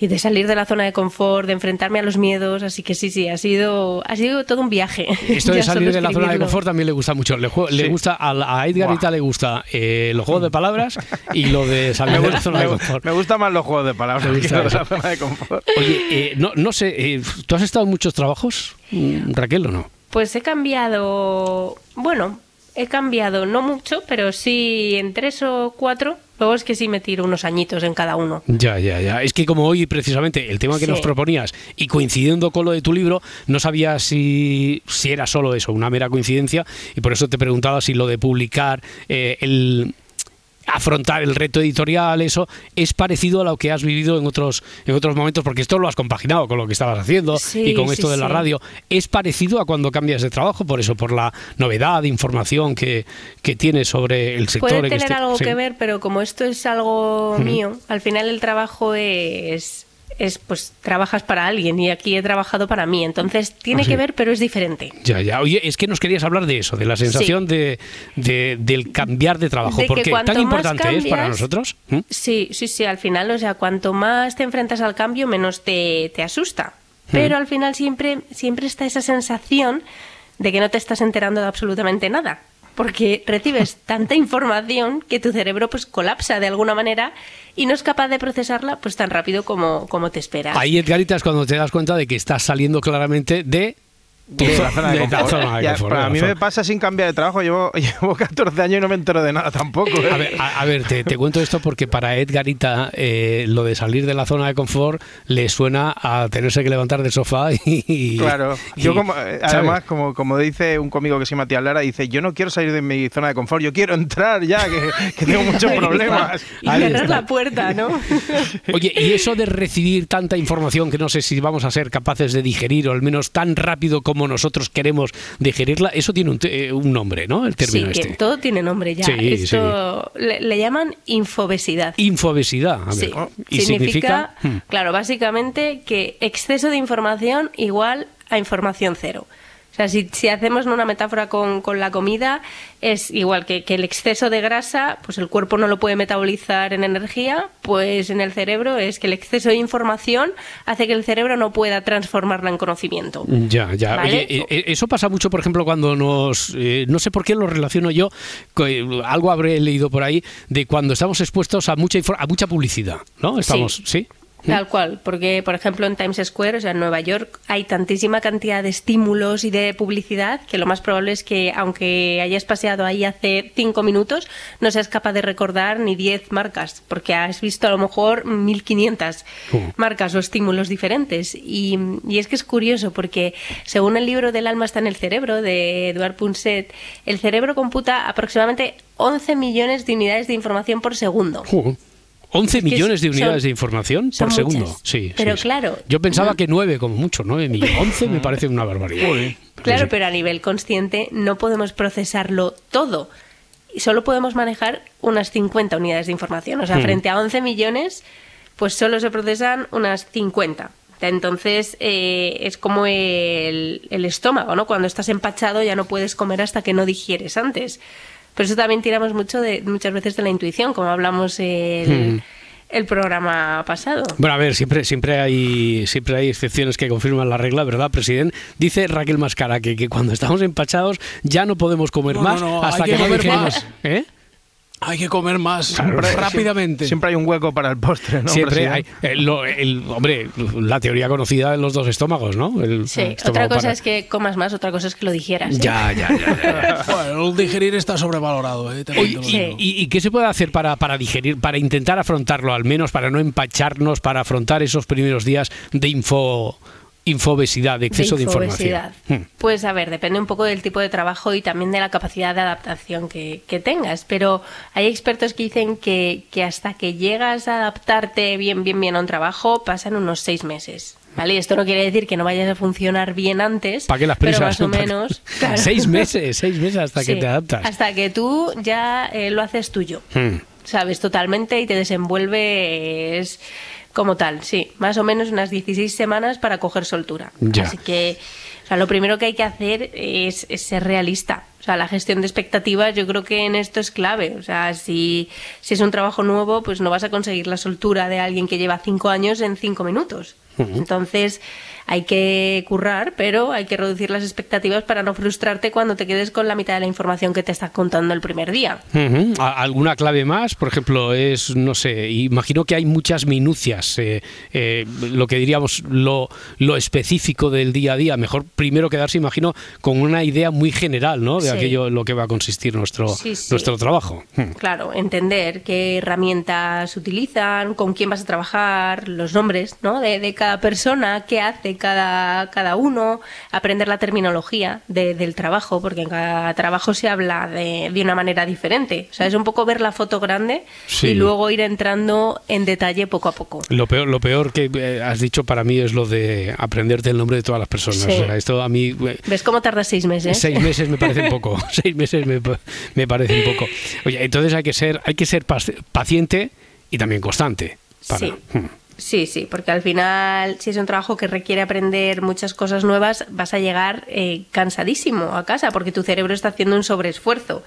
Speaker 8: y de salir de la zona de confort, de enfrentarme a los miedos. Así que sí, sí, ha sido, ha sido todo un viaje. (laughs)
Speaker 1: Esto de salir de la zona de confort también le gusta mucho. Le, jue- le
Speaker 2: Sí.
Speaker 1: gusta a, a Edgar Ita le gusta eh, los juegos de palabras y lo de (laughs) salir de la
Speaker 2: gusta,
Speaker 1: zona de confort.
Speaker 2: me gustan más los juegos de palabras
Speaker 1: ¿Te
Speaker 2: que
Speaker 1: gusta
Speaker 2: de la zona de confort.
Speaker 1: Oye, eh, no, no sé, eh, ¿tú has estado en muchos trabajos, mm, Raquel, o no?
Speaker 8: Pues he cambiado, bueno, he cambiado no mucho, pero sí en tres o cuatro. Es que sí me tiro unos añitos en cada uno.
Speaker 1: Ya, ya, ya. Es que como hoy precisamente el tema que
Speaker 8: Sí.
Speaker 1: nos proponías y coincidiendo con lo de tu libro, no sabía si, si era solo eso, una mera coincidencia, y por eso te preguntaba si lo de publicar, eh, el afrontar el reto editorial, eso es parecido a lo que has vivido en otros en otros momentos, porque esto lo has compaginado con lo que estabas haciendo
Speaker 8: Sí,
Speaker 1: y con
Speaker 8: sí,
Speaker 1: esto de la
Speaker 8: sí.
Speaker 1: radio. Es parecido a cuando cambias de trabajo, por eso, por la novedad información que, que tienes sobre el sector.
Speaker 8: Puede
Speaker 1: en
Speaker 8: tener
Speaker 1: este-
Speaker 8: algo que ver, pero como esto es algo mío, al final el trabajo es, es, pues, trabajas para alguien y aquí he trabajado para mí. Entonces tiene
Speaker 1: Ah,
Speaker 8: que ver, pero es diferente.
Speaker 1: Ya, ya. Oye, es que nos querías hablar de eso, de la sensación de, de- del cambiar de trabajo.
Speaker 8: De
Speaker 1: porque tan importante es para nosotros. ¿Mm?
Speaker 8: Sí, sí, sí, al final, o sea, cuanto más te enfrentas al cambio, menos te, te asusta. Pero al final siempre, siempre está esa sensación de que no te estás enterando de absolutamente nada. Porque recibes tanta información que tu cerebro pues colapsa de alguna manera y no es capaz de procesarla pues tan rápido como, como te esperas.
Speaker 1: Ahí, Edgarita, es cuando te das cuenta de que estás saliendo claramente de tu
Speaker 2: De zona de
Speaker 1: de
Speaker 2: confort.
Speaker 1: zona de
Speaker 2: Ya,
Speaker 1: confort,
Speaker 2: a mí me pasa sin cambiar de trabajo. Llevo, (laughs) llevo 14 años y no me entero de nada tampoco. ¿eh?
Speaker 1: A ver, a, a ver, te, te cuento esto porque para Edgarita eh, lo de salir de la zona de confort le suena a tenerse que levantar del sofá y...
Speaker 2: Claro,
Speaker 1: y-
Speaker 2: yo como, eh,
Speaker 1: ¿sabes?
Speaker 2: además, como, como dice un cómico que se llama Matías Lara, dice, yo no quiero salir de mi zona de confort, yo quiero entrar ya, que, que tengo (laughs) muchos problemas.
Speaker 8: Y cerrar la puerta, ¿no? (laughs)
Speaker 1: Oye, y eso de recibir tanta información que no sé si vamos a ser capaces de digerir, o al menos tan rápido como nosotros queremos digerirla, eso tiene un, eh, un nombre, ¿no? El término
Speaker 8: sí,
Speaker 1: este.
Speaker 8: todo tiene nombre ya.
Speaker 1: Sí,
Speaker 8: Esto Le, le llaman infobesidad.
Speaker 1: Infobesidad. A ver.
Speaker 8: Sí.
Speaker 1: ¿Y significa? Hmm.
Speaker 8: claro, básicamente que exceso de información igual a información cero. O sea, si, si hacemos una metáfora con, con la comida, es igual que, que el exceso de grasa, pues el cuerpo no lo puede metabolizar en energía, pues en el cerebro es que el exceso de información hace que el cerebro no pueda transformarla en conocimiento.
Speaker 1: Ya, ya.
Speaker 8: ¿Vale?
Speaker 1: Oye, eh, eh, eso pasa mucho, por ejemplo, cuando nos... eh, no sé por qué lo relaciono yo, algo habré leído por ahí, de cuando estamos expuestos a mucha, a mucha publicidad, ¿no? Estamos, ¿sí?
Speaker 8: Tal cual, porque por ejemplo en Times Square, o sea en Nueva York, hay tantísima cantidad de estímulos y de publicidad que lo más probable es que aunque hayas paseado ahí hace cinco minutos, no seas capaz de recordar ni 10 marcas, porque has visto a lo mejor 1500 marcas o estímulos diferentes. Y, y es que es curioso porque según el libro del alma está en el cerebro de Eduard Punset, el cerebro computa aproximadamente 11 millones de unidades de información por segundo.
Speaker 1: 11
Speaker 8: que
Speaker 1: millones de
Speaker 8: son-
Speaker 1: unidades de información por segundo.
Speaker 8: muchas.
Speaker 1: Sí,
Speaker 8: Pero
Speaker 1: sí, sí.
Speaker 8: claro,
Speaker 1: Yo pensaba
Speaker 8: no-
Speaker 1: que 9 como mucho, 9 millones. (laughs) 11 me parece una barbaridad.
Speaker 8: Claro,
Speaker 1: Sí.
Speaker 8: pero a nivel consciente no podemos procesarlo todo. Y solo podemos manejar unas 50 unidades de información. O sea,
Speaker 1: Hmm.
Speaker 8: frente a 11 millones, pues solo se procesan unas 50. Entonces eh, es como el, el estómago, ¿no? Cuando estás empachado ya no puedes comer hasta que no digieres antes. Por eso también tiramos mucho de, muchas veces de la intuición, como hablamos el,
Speaker 1: Hmm.
Speaker 8: el programa pasado.
Speaker 1: Bueno, a ver, siempre, siempre hay siempre hay excepciones que confirman la regla, ¿verdad, presidente? Dice Raquel Mascara que, que cuando estamos empachados ya no podemos comer
Speaker 3: No,
Speaker 1: más
Speaker 3: no, no,
Speaker 1: hasta que, no
Speaker 3: más.
Speaker 1: ¿Eh?
Speaker 3: Hay que comer más
Speaker 2: Siempre-
Speaker 3: rápidamente.
Speaker 2: Siempre hay un hueco para el postre, ¿no?
Speaker 1: Siempre hay, el, hombre, la teoría conocida de los dos estómagos, ¿no? El
Speaker 8: Sí,
Speaker 1: estómago
Speaker 8: otra cosa
Speaker 1: para-
Speaker 8: es que comas más, otra cosa es que lo digieras. ¿eh?
Speaker 1: Ya, ya, ya. ya. (laughs)
Speaker 3: Bueno, el digerir está sobrevalorado, ¿eh? Te
Speaker 1: Oye,
Speaker 3: cuento lo
Speaker 1: ¿y,
Speaker 3: digo.
Speaker 1: y- y qué se puede hacer para, para digerir, para intentar afrontarlo, al menos para no empacharnos, para afrontar esos primeros días de info infobesidad, de exceso de,
Speaker 8: infobesidad.
Speaker 1: información? Hmm.
Speaker 8: Pues a ver, depende un poco del tipo de trabajo y también de la capacidad de adaptación que, que tengas. Pero hay expertos que dicen que, que hasta que llegas a adaptarte bien, bien, bien a un trabajo, pasan unos seis meses. ¿Vale? Y esto no quiere decir que no vayas a funcionar bien antes,
Speaker 1: ¿Para qué las
Speaker 8: pero
Speaker 1: prisas?
Speaker 8: más o menos. claro. (laughs)
Speaker 1: Seis meses, seis meses hasta que te adaptas.
Speaker 8: Hasta que tú ya eh, lo haces tuyo.
Speaker 1: Hmm.
Speaker 8: sabes totalmente y te desenvuelves como tal, sí, más o menos unas 16 semanas para coger soltura.
Speaker 1: Ya.
Speaker 8: Así que o sea, lo primero que hay que hacer es, es ser realista. O sea, la gestión de expectativas yo creo que en esto es clave. O sea, si, si es un trabajo nuevo, pues no vas a conseguir la soltura de alguien que lleva cinco años en cinco minutos. Entonces hay que currar, pero hay que reducir las expectativas para no frustrarte cuando te quedes con la mitad de la información que te estás contando el primer día.
Speaker 1: Ujú. ¿A- ¿Alguna clave más? Por ejemplo, es, no sé, imagino que hay muchas minucias, eh, eh, lo que diríamos lo, lo específico del día a día. Mejor primero quedarse, imagino, con una idea muy general, ¿no? De
Speaker 8: Sí.
Speaker 1: aquello en lo que va a consistir nuestro,
Speaker 8: Sí, sí.
Speaker 1: nuestro trabajo.
Speaker 8: Claro, entender qué herramientas utilizan, con quién vas a trabajar, los nombres ¿no? de, de cada persona, qué hace cada, cada uno, aprender la terminología de- del trabajo, porque en cada trabajo se habla de, de una manera diferente. O sea, es un poco ver la foto grande
Speaker 1: Sí.
Speaker 8: y luego ir entrando en detalle poco a poco.
Speaker 1: Lo peor, lo peor que eh, has dicho para mí es lo de aprenderte el nombre de todas las personas.
Speaker 8: Sí.
Speaker 1: O sea, esto a mí eh,
Speaker 8: ¿Ves cómo tarda seis meses?
Speaker 1: Seis (laughs) meses me parece poco. (laughs) Seis meses me, me parece un poco. Oye, entonces hay que ser, hay que ser paci- paciente y también constante. Para,
Speaker 8: Sí.
Speaker 1: Hmm.
Speaker 8: Sí, sí, porque al final, si es un trabajo que requiere aprender muchas cosas nuevas, vas a llegar eh, cansadísimo a casa, porque tu cerebro está haciendo un sobreesfuerzo.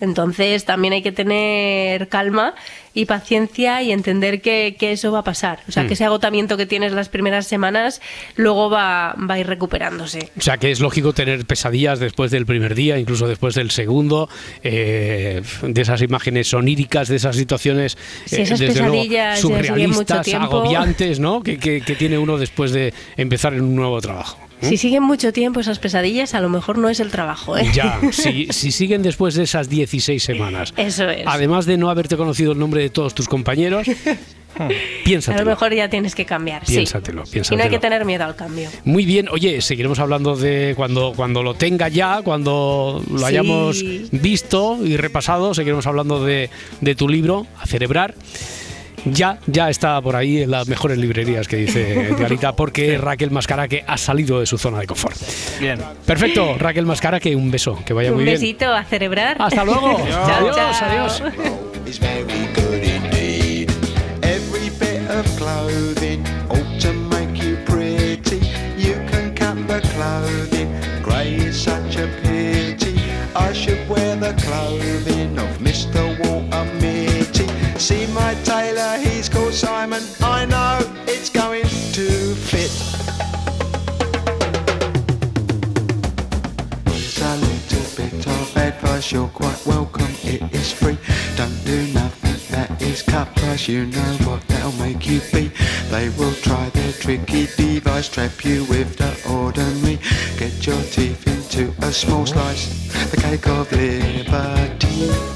Speaker 8: Entonces también hay que tener calma y paciencia y entender que, que eso va a pasar. O sea,
Speaker 1: Mm.
Speaker 8: que ese agotamiento que tienes las primeras semanas luego va, va a ir recuperándose.
Speaker 1: O sea que es lógico tener pesadillas después del primer día, incluso después del segundo, eh, de esas imágenes oníricas, de esas situaciones
Speaker 8: Si esas
Speaker 1: desde luego,
Speaker 8: pesadillas mucho
Speaker 1: surrealistas, agobiantes, ¿no? Que, que- que tiene uno después de empezar en un nuevo trabajo. ¿Eh?
Speaker 8: Si siguen mucho tiempo esas pesadillas, a lo mejor no es el trabajo. ¿eh?
Speaker 1: Ya, (laughs) si, si siguen después de esas 16 semanas,
Speaker 8: Eso es.
Speaker 1: además de no haberte conocido el nombre de todos tus compañeros, (laughs)
Speaker 8: A
Speaker 1: piénsatelo.
Speaker 8: lo mejor ya tienes que cambiar. sí.
Speaker 1: Piénsatelo,
Speaker 8: Y no hay
Speaker 1: piénsatelo.
Speaker 8: que tener miedo al cambio.
Speaker 1: Muy bien, oye, seguiremos hablando de cuando, cuando lo tenga ya, cuando lo
Speaker 8: Sí.
Speaker 1: hayamos visto y repasado, seguiremos hablando de, de tu libro, A Cerebrar. Ya, ya está por ahí en las mejores librerías que dice Edgarita, porque Raquel Mascaraque ha salido de su zona de confort.
Speaker 2: Bien.
Speaker 1: Perfecto, Raquel Mascaraque, un beso, que vaya
Speaker 8: Un
Speaker 1: muy bien.
Speaker 8: besito a celebrar.
Speaker 1: Hasta luego. (laughs)
Speaker 8: chao,
Speaker 1: Adiós,
Speaker 8: chao.
Speaker 1: adiós.
Speaker 4: is very good indeed. Every bit of clothing ought to make you pretty. You can cut the clothing, grey is such a pity. I should wear the clothing of Mr. Mitty. See my tailor, he's called Simon. I know it's going to fit. Here's a little bit of advice, you're quite welcome, it is free. Don't do nothing that is cut price, you know what that'll make you be. They will try their tricky device, trap you with the ordinary. Get your teeth into a small slice, the cake of liberty.